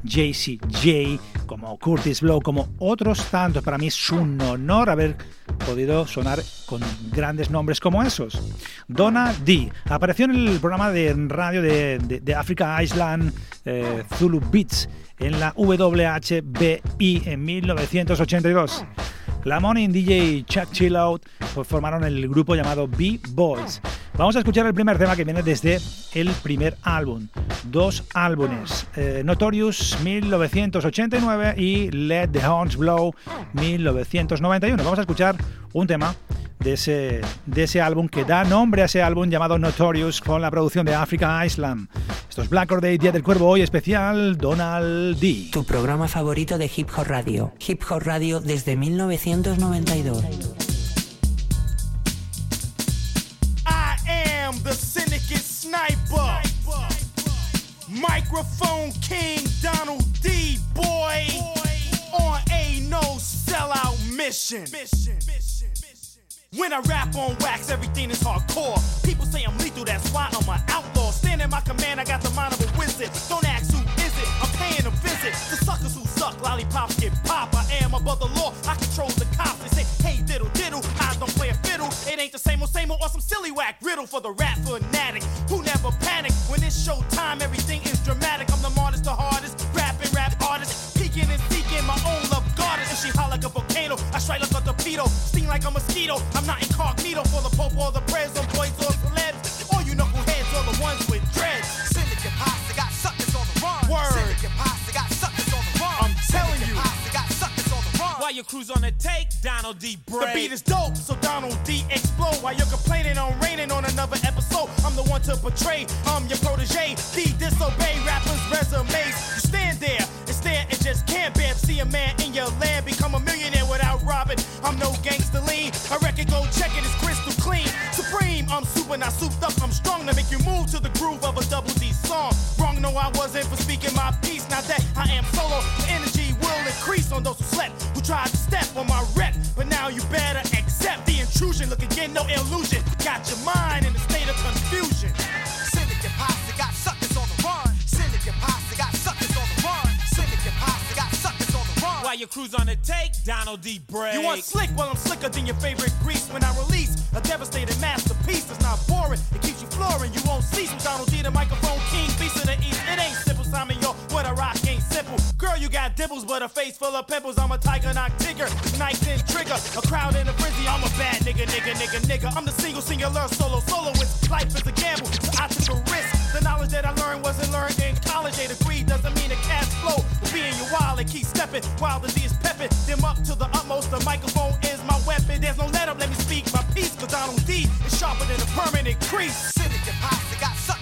JCJ, como Curtis Blow, como otros tantos. Para mí es un honor haber podido sonar con grandes nombres como esos. Donna D apareció en el programa de radio de, de, de Africa Island eh, Zulu Beats en la WHBI en 1982. Lamont y DJ Chuck Chillout pues formaron el grupo llamado B-Boys. Vamos a escuchar el primer tema que viene desde el primer álbum, dos álbumes, eh, Notorious 1989 y Let the Horns Blow 1991. Vamos a escuchar un tema de ese, de ese álbum que da nombre a ese álbum llamado Notorious con la producción de Africa Island. Esto es Black Or Day, Día del Cuervo, hoy especial Donald D. Tu programa favorito de Hip Hop Radio. Hip Hop Radio desde 1992. Microphone King Donald D. Boy. On a no sellout mission. When I rap on wax, everything is hardcore. People say I'm lethal, that's why I'm an outlaw. Stand in my command, I got the mind of a wizard. Don't ask who is it, I'm paying a visit. The suckers who suck, lollipops get pop. I am above the law, I control the cops. They say, hey diddle diddle, I It ain't the same old same old or some silly whack riddle for the rap fanatic who never panic. When it's showtime, everything is dramatic. I'm the smartest, the hardest, rapping rap artist. Peeking and seeking my own love goddess. And she hot like a volcano, I strike like a torpedo. Sting like a mosquito, I'm not incognito for the pope or the prayers of boys or celebs. While your crew's on the take, Donald D. Bray. The beat is dope, so Donald D. explode. While you're complaining on raining on another episode, I'm the one to portray. I'm your protege. D. Disobey rappers' resumes. You stand there and stare and just can't bear. See a man in your land become a millionaire without robbing. I'm no gangster lean. I reckon go check it, it's crystal clean. Supreme, I'm super, not souped up. I'm strong to make you move to the groove of a double D song. Wrong, no, I wasn't for speaking my piece. Now that I am solo, the energy will increase on those who slept, tried to step on my rep. But now you better accept the intrusion. Look again, no illusion. Got your mind in a state of confusion. Syndicate posse got suckers on the run. Syndicate posse got suckers on the run. Syndicate posse got suckers on the run. While your crew's on the take, Donald D. Bray. You want slick? Well, I'm slicker than your favorite grease. When I release a devastating masterpiece, it's not boring. It keeps you flooring. You won't cease with Donald D. The microphone king, beast of the east. It ain't simple, Simon. Yo, simple. Girl, you got dimples, but a face full of pimples. I'm a tiger, not tigger. Knife and trigger. A crowd in a frenzy. I'm a bad nigga, nigga, nigga, nigga. I'm the single, singular, solo, soloist. Life is a gamble, so I took a risk. The knowledge that I learned wasn't learned in college. A degree doesn't mean a cash flow. But being you wild and keep stepping while the D is pepping. Them up to the utmost. The microphone is my weapon. There's no let up. Let me speak my piece. Cause Donald D is sharper than a permanent crease. Syndicate posse got run.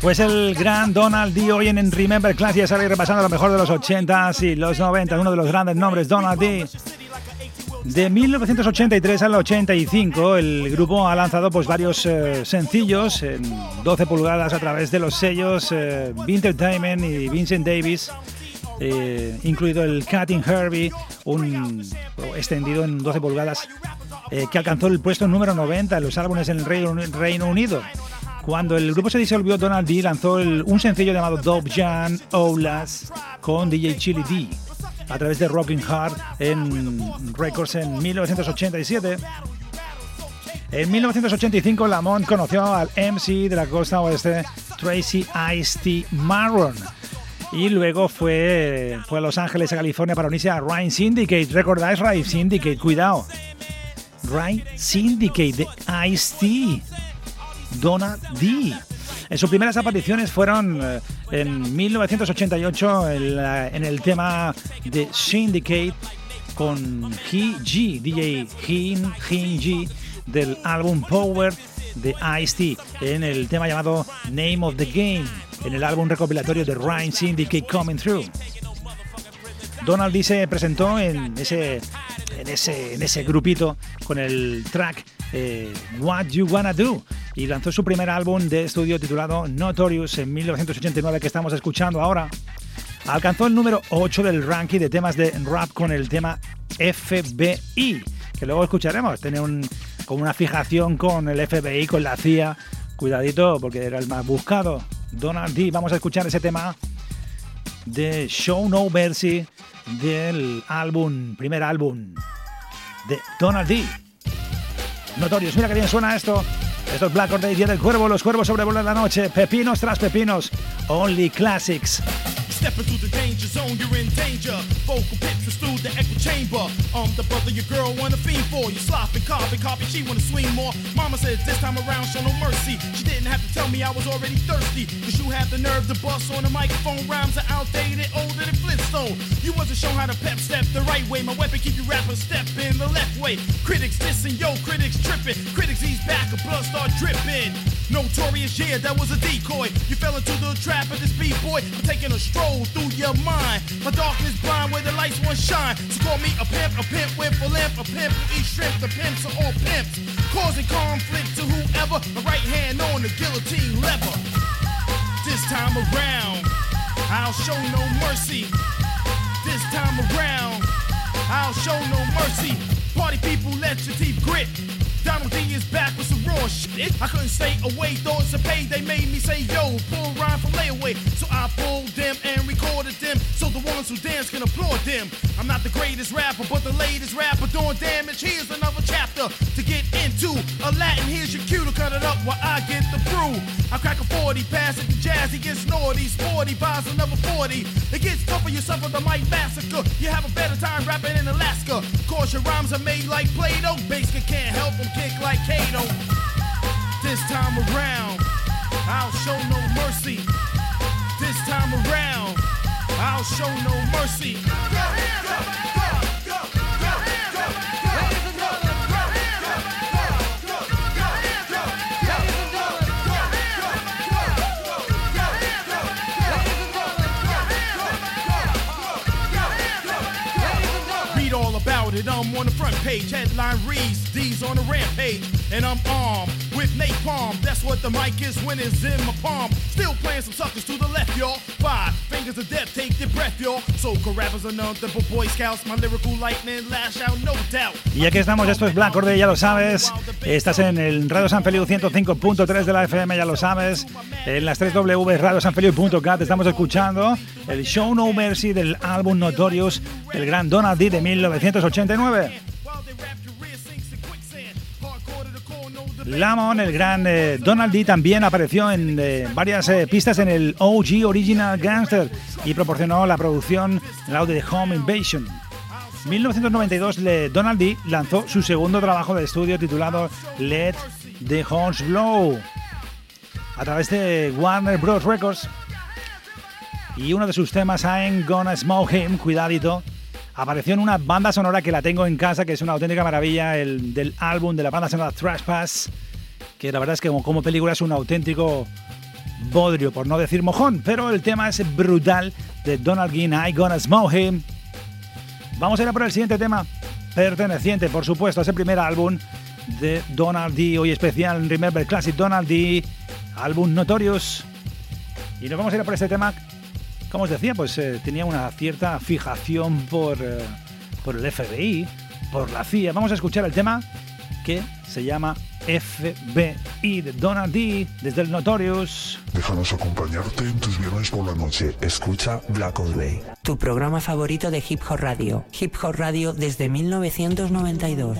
Pues el gran Donald D hoy en Remember Class ya sabéis repasando lo mejor de los 80s y los 90, uno de los grandes nombres, Donald D. De 1983 al 85 el grupo ha lanzado pues varios eh, sencillos en 12 pulgadas a través de los sellos eh, Entertainment y Vincent Davis, eh, incluido el Cutting Herbie, un extendido en 12 pulgadas eh, que alcanzó el puesto número 90 en los álbumes en el Reino, Reino Unido. Cuando el grupo se disolvió, Donald D lanzó el- un sencillo llamado Dope Jan Oulas con DJ Chili D a través de Rocking Heart en Records en 1987. En 1985, Lamont conoció al MC de la costa oeste, Tracy Ice-T Marron. Y luego fue, a Los Ángeles, a California, para unirse a Rhyme Syndicate. ¿Recordáis Rhyme Syndicate? Cuidado. Rhyme Syndicate de Ice-T. Donna D. En sus primeras apariciones fueron eh, en 1988 en, el tema de Syndicate con He G, DJ Hin, Hin G, del álbum Power de Ice-T, en el tema llamado Name of the Game, en el álbum recopilatorio de Rhyme Syndicate Coming Through. Donald D se presentó en ese, en ese, en ese grupito con el track eh, What You Wanna Do y lanzó su primer álbum de estudio titulado Notorious en 1989 que estamos escuchando ahora. Alcanzó el número 8 del ranking de temas de rap con el tema FBI, que luego escucharemos. Tiene un, como una fijación con el FBI, con la CIA. Cuidadito, porque era el más buscado. Donald D. Vamos a escuchar ese tema de Show No Mercy del álbum, primer álbum de Donald D. Notorious, mira que bien suena esto. Esto es Black Or Day, Día del Cuervo, los cuervos sobrevuelan la noche, pepinos tras pepinos, only classics. Stepping through the danger zone, you're in danger. Vocal pips are through the echo chamber. I'm the brother your girl wanna fiend for. You slopping, copy, copy, she wanna swing more. Mama said this time around, show no mercy. She didn't have to tell me I was already thirsty. Cause you had the nerve to bust on the microphone. Rhymes are outdated, older than Flintstone. You wasn't shown how to pep step the right way. My weapon keep you rappers step in the left way. Critics dissing, yo, critics tripping. Critics ease back, a blood start dripping. Notorious, yeah, that was a decoy. You fell into the trap of this b-boy. I'm taking a stroll through your mind. My darkness blind where the lights won't shine. So call me a pimp, a pimp with a limp, a pimp who eats shrimp. The pimps are all pimps. Causing conflict to whoever. My right hand on the guillotine lever. This time around, I'll show no mercy. This time around, I'll show no mercy. Party people, let your teeth grit. Donald D is back with raw shit. I couldn't stay away, thoughts of pay. They made me say, yo, pull rhyme from layaway. So I pulled them and recorded them so the ones who dance can applaud them. I'm not the greatest rapper, but the latest rapper doing damage. Here's another chapter to get into. A Latin, here's your cue to cut it up while I get the brew. I crack a 40, pass it to Jazzy, gets naughty. Sporty buys another 40. It gets tougher, you suffer the mic massacre. You have a better time rapping in Alaska. Cause your rhymes are made like Play-Doh. Basker can't help them kick like Kato. This time around, I'll show no mercy. This time around, I'll show no mercy. Read all about it, I'm on the front page. Headline reads, D's on the rampage. And I'm armed with napalm. That's what the mic is when it's in my palm. Still playing some suckers to the left, y'all. Five fingers of death, take your breath, y'all. So rappers are none, double boy scouts. My lyrical lightning lash out, no doubt. Y aquí estamos, esto es Black Order, ya lo sabes. Estás en el Radio San Feliu 105.3 de la FM, ya lo sabes. En las 3 W radiosanfeliu.cat estamos escuchando el Show No Mercy del álbum Notorious del gran Donald D de 1989. Lamont, el gran eh, Donald D, también apareció en eh, varias eh, pistas en el OG Original Gangster y proporcionó la producción en el audio de Home Invasion. 1992, le- Donald D lanzó su segundo trabajo de estudio titulado Let the Horns Blow a través de Warner Bros. Records. Y uno de sus temas, I'm Gonna Smoke Him, cuidadito, apareció en una banda sonora que la tengo en casa, que es una auténtica maravilla, el del álbum de la banda sonora Trash Pass, que la verdad es que como, como película es un auténtico bodrio, por no decir mojón, pero el tema es brutal de Donald Ginn, I'm Gonna Smoke Him. Vamos a ir a por el siguiente tema, perteneciente, por supuesto, a ese primer álbum de Donald D, hoy especial Remember Classic Donald D, álbum Notorious. Y nos vamos a ir a por este tema, como os decía, pues eh, tenía una cierta fijación por, eh, por el FBI, por la CIA. Vamos a escuchar el tema que se llama FBI de Donald D, desde el Notorious. Déjanos acompañarte en tus viernes por la noche. Escucha Black All Day. Tu programa favorito de Hip Hop Radio. Hip Hop Radio desde 1992.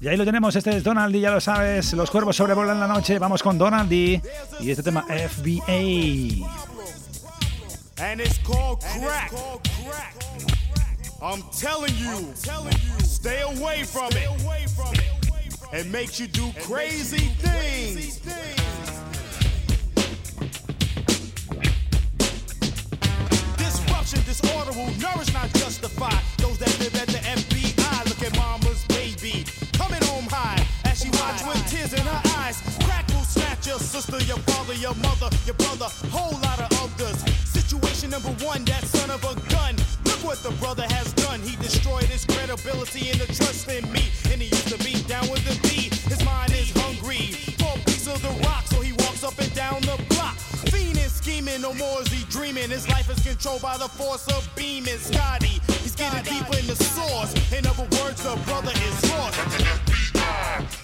Y ahí lo tenemos, este es Donald D, ya lo sabes, los cuervos sobrevolan la noche, vamos con Donald D y este tema FBA. And it's called crack. I'm telling you, stay away from it. It makes you do crazy things. Disruption, disorder will nourish, not justify. Those that live at the FBI, look at mama's baby. Coming home high as she watch with tears in her eyes. Crack will snatch your sister, your father, your mother, your brother, whole lot of others. Situation number one, that son of a gun. Look what the brother has done. He destroyed his credibility and the trust in me. And he used to be down with the B. His mind is hungry for a piece of the rock, so he walks up and down the block. Fiending, scheming, no more is he dreaming. His life is controlled by the force of beaming. Scotty, he's getting deeper in the source. In other words, the brother is lost.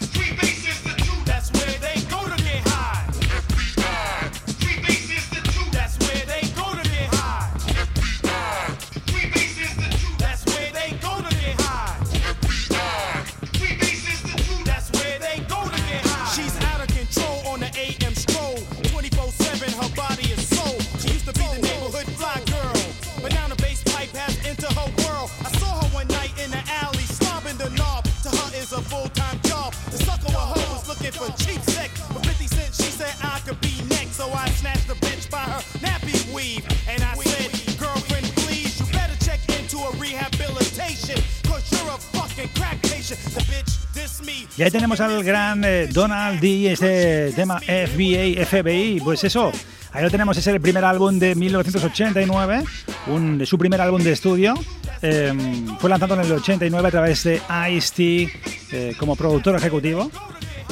Ahí tenemos al gran eh, Donald D, este tema FBA, FBI, pues eso. Ahí lo tenemos, es el primer álbum de 1989, un, su primer álbum de estudio. Eh, fue lanzado en el 89 a través de Ice-T eh, como productor ejecutivo,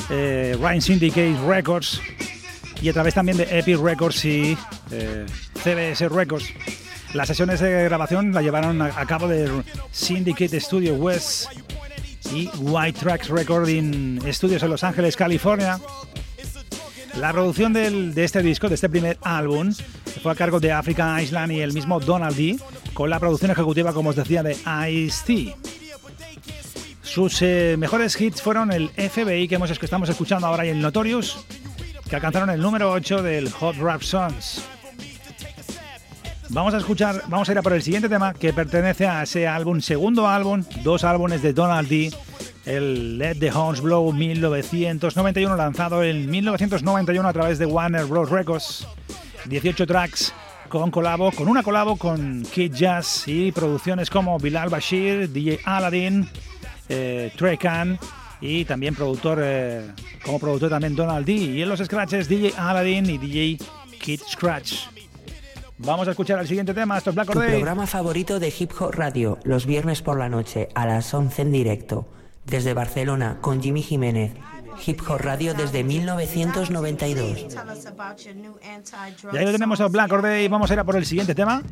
eh, Rhyme Syndicate Records y a través también de Epic Records y eh, CBS Records. Las sesiones de grabación la llevaron a, a cabo de Syndicate Studio West y White Tracks Recording Studios en Los Ángeles, California. La producción de este disco, de este primer álbum, fue a cargo de Africa Island y el mismo Donald D, con la producción ejecutiva, como os decía, de Ice-T. Sus eh, mejores hits fueron el FBI que, hemos, que estamos escuchando ahora y el Notorious, que alcanzaron el número 8 del Hot Rap Songs. Vamos a escuchar, vamos a ir a por el siguiente tema que pertenece a ese álbum, segundo álbum, dos álbumes de Donald D. El Let the Horns Blow 1991, lanzado en 1991 a través de Warner Bros. Records. 18 tracks con colabo, con una colabo con Kid Jazz y producciones como Bilal Bashir, DJ Aladdin, eh, Trey y también productor, eh, como productor también Donald D. Y en los scratches DJ Aladdin y DJ Kid Scratch. Vamos a escuchar el siguiente tema, esto es Black Tu Or Day. programa favorito de Hip Hop Radio, los viernes por la noche a las 11 en directo. Desde Barcelona con Jimmy Jiménez. Hip Hop Radio desde 1992. Y ahí lo tenemos a Black Or Day. Vamos a ir a por el siguiente tema.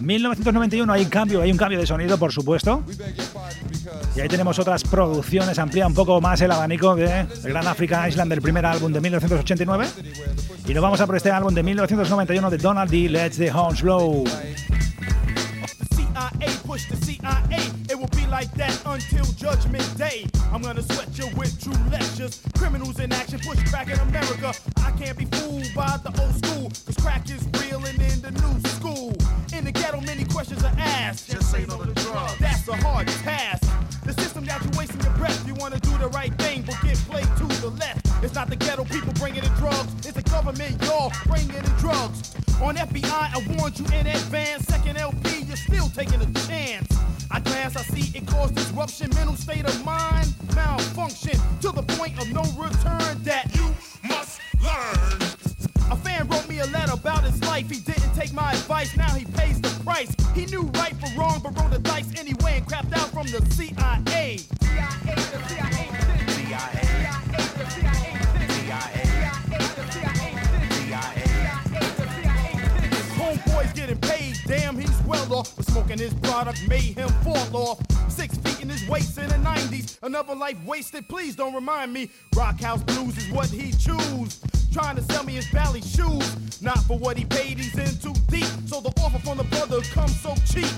1991 hay un cambio, hay un cambio de sonido, por supuesto. Y ahí tenemos otras producciones, amplía un poco más el abanico de el Gran Africa Island del primer álbum de 1989. Y nos vamos a por este álbum de 1991 de Donald D. Let's the Horns Blow. CIA, push the CIA. It will be like that until Judgment Day. I'm gonna sweat you with true lectures. Criminals in action, push crack in America. I can't be fooled by the old school, cause crack is real and in the new school. In the ghetto, many questions are asked. Just say no to drugs. That's a hard task. The got you wasting your breath. You wanna do the right thing, but get played to the left. It's not the ghetto people bringing in drugs, it's the government, y'all, bringing in drugs. On FBI, I warned you in advance. Second LP, you're still taking a chance. I glance, I see it cause disruption, mental state of mind, malfunction to the point of no return that you must learn. A fan wrote me a letter about his life. He didn't take my advice, now he pays the price. He knew right from wrong, but rolled the dice anyway and crapped out from the CIA. CIA, the CIA, CIA. Homeboy's getting paid, damn, he's well off. But smoking his product made him fall off. Six feet in his waist in the 90s. Another life wasted, please don't remind me. Rockhouse blues is what he choose. Trying to sell me his bally shoes. Not for what he paid, he's in too deep. So the offer from the brother comes so cheap.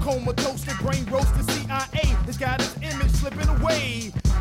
Coma toasted, brain roasted, CIA has got his image slipping away.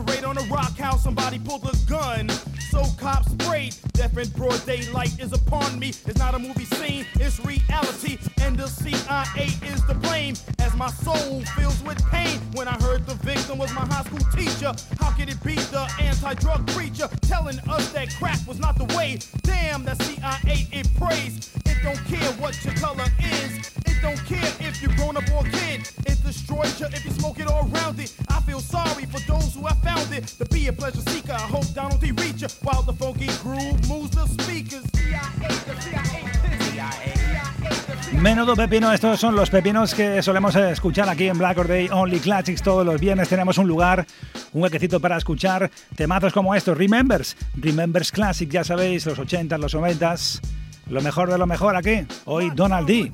raid on a rock house, somebody pulled a gun. So cops sprayed, death in broad daylight is upon me. It's not a movie scene, it's reality. And the CIA is to blame. As my soul fills with pain when I heard the victim was my high school teacher. How could it be the anti-drug preacher telling us that crack was not the way? Damn, that CIA it prays. It don't care what your color is. It don't care if you're grown up or kid. It destroys you if you smoke it all around it. I feel sorry for those who have found it. To be a pleasure seeker, I hope Donald D reach you Menudo pepino, estos son los pepinos que solemos escuchar aquí en Black Or Day Only Classics. Todos los viernes tenemos un lugar, un huequecito para escuchar temazos como estos. Remembers, Remembers Classic, ya sabéis, los 80s, los 90s. Lo mejor de lo mejor aquí. Hoy Donald D.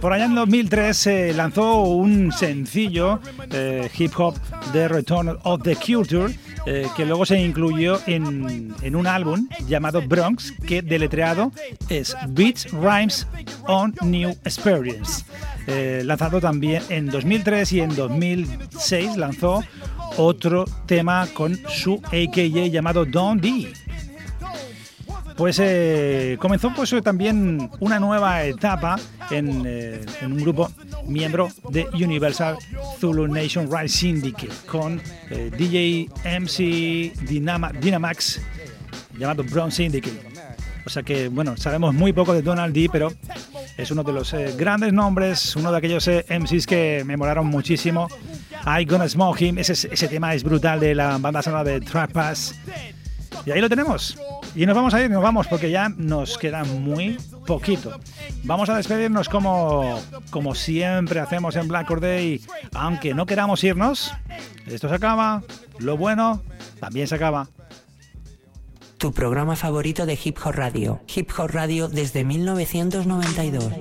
Por allá en 2003 se lanzó un sencillo eh, hip hop de Return of the Culture eh, que luego se incluyó en, en un álbum llamado Bronx, que deletreado es Beats Rhymes on New Experience. Eh, lanzado también en 2003 y en 2006 lanzó otro tema con su AKJ llamado Don D. Pues eh, comenzó pues también una nueva etapa en, eh, en, un grupo miembro de Universal Zulu Nation Rise Syndicate con eh, DJ MC Dynama, Dynamax llamado Brown Syndicate. O sea que, bueno, sabemos muy poco de Donald D, pero es uno de los eh, grandes nombres, uno de aquellos MCs que me molaron muchísimo. I Gonna Smoke Him, ese, ese tema es brutal de la banda sonora de Trap Pass. Y ahí lo tenemos. Y nos vamos a ir, nos vamos, porque ya nos queda muy poquito. Vamos a despedirnos como, como siempre hacemos en Black Or Day. Aunque no queramos irnos, esto se acaba. Lo bueno también se acaba. Tu programa favorito de Hip Hop Radio. Hip Hop Radio desde 1992.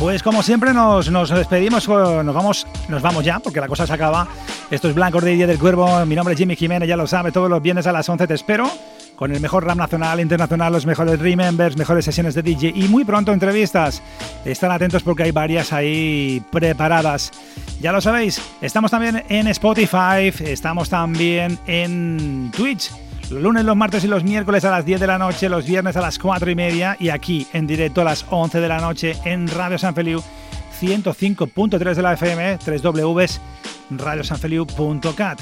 Pues como siempre nos, nos, despedimos, nos vamos, nos vamos ya, porque la cosa se acaba. Esto es Blanco de Día del Cuervo, mi nombre es Jimmy Jiménez, ya lo sabe, todos los viernes a las 11 te espero, con el mejor rap nacional, internacional, los mejores remembers, mejores sesiones de DJ y muy pronto entrevistas. Están atentos porque hay varias ahí preparadas. Ya lo sabéis, estamos también en Spotify, estamos también en Twitch los lunes, los martes y los miércoles a las 10 de la noche, los viernes a las 4 y media y aquí en directo a las 11 de la noche en Radio San Feliu 105.3 de la FM, www.radiosanfeliu.cat.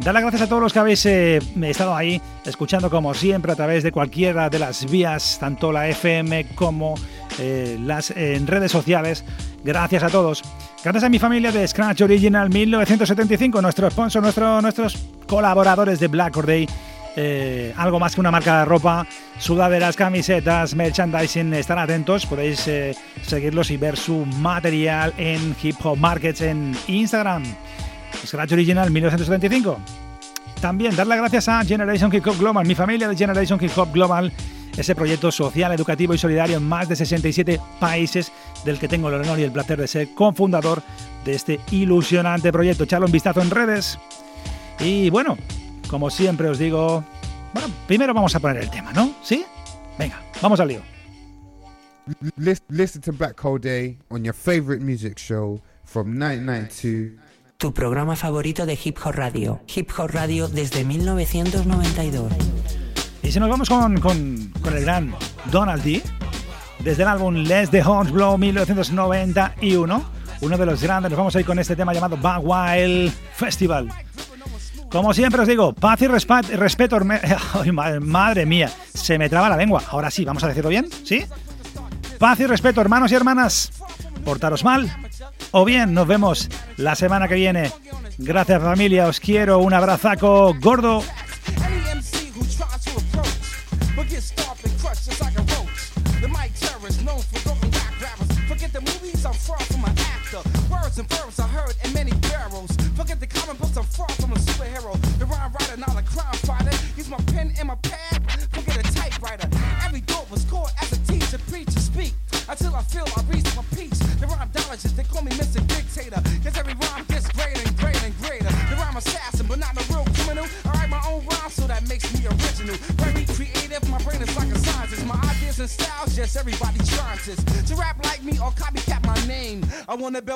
Dar las gracias a todos los que habéis eh, estado ahí escuchando como siempre a través de cualquiera de las vías, tanto la FM como eh, las redes sociales. Gracias a todos. Gracias a mi familia de Scratch Original 1975, nuestro sponsor, nuestro, nuestros colaboradores de Black Or Day eh, algo más que una marca de ropa, sudaderas, camisetas, merchandising, están atentos, podéis eh, seguirlos y ver su material en Hip Hop Markets en Instagram. Scratch Original 1975. También dar las gracias a Generation Hip Hop Global, mi familia de Generation Hip Hop Global, ese proyecto social, educativo y solidario en más de 67 países del que tengo el honor y el placer de ser cofundador de este ilusionante proyecto. Echarle un vistazo en redes. Y bueno, como siempre os digo, bueno, primero vamos a poner el tema, ¿no? ¿Sí? Venga, vamos al lío. Listen to Black Hole Day on your favorite music show from 1992. Tu programa favorito de Hip Hop Radio. Hip Hop Radio desde 1992. Y si nos vamos con, con, con el gran Donald D, desde el álbum Les the Horns Blow 1991, uno de los grandes, nos vamos a ir con este tema llamado Bug Wild Festival. Como siempre os digo, paz y respeto. Ay, madre mía, se me traba la lengua. Ahora sí, vamos a decirlo bien, ¿sí? Paz y respeto, hermanos y hermanas. Portaros mal o bien. Nos vemos la semana que viene. Gracias familia, os quiero. Un abrazaco gordo.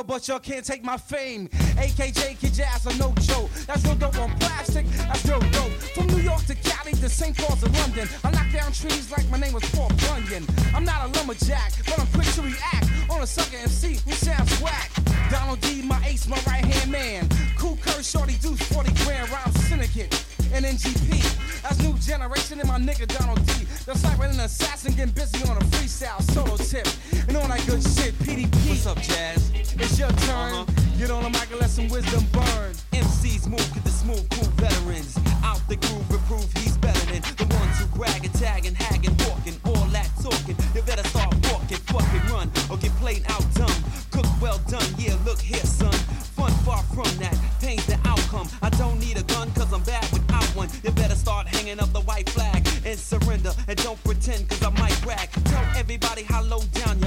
But y'all can't take my fame. AKJ, Kid Jazz, are no joke. That's real dope on plastic, that's real dope. From New York to Cali to St. Paul's to London. I knock down trees like my name was Paul Bunyan. I'm not a lumberjack, but I'm quick to react on a sucker MC who sounds whack. Donald D, my ace, my right hand man. Cool Kurt, Shorty Deuce, 40 grand rhyme syndicate. And NGP, that's new generation and my nigga Donald D. The cyber an assassin getting busy on a freestyle solo tip. And all that good shit, PDP. What's up, Jazz? It's your turn. Uh-huh. Get on the mic and let some wisdom burn. MCs move, get the smooth, cool veterans. Out the groove, reprove he's better than the ones who brag and tag and hag and walking. All that talking, you better start walking, fucking run, or get played out dumb. Cook well done, yeah, look here, son. Fun far from that, pain's the outcome. I don't need a gun, cause I'm bad without one. You better start hanging up the white flag and surrender And don't pretend, cause I might brag. Tell everybody how low down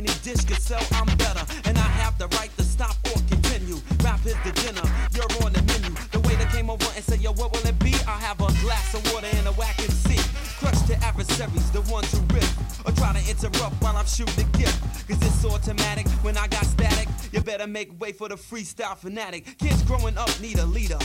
many discs could sell, I'm better. And I have the right to stop or continue. Rap is the dinner, you're on the menu. The way they came over and said, yo, what will it be? I have a glass of water and a whack and see. Crush the adversaries, the ones who rip. Or try to interrupt while I'm shooting the gift. Cause it's automatic when I got static. You better make way for the freestyle fanatic. Kids growing up need a leader.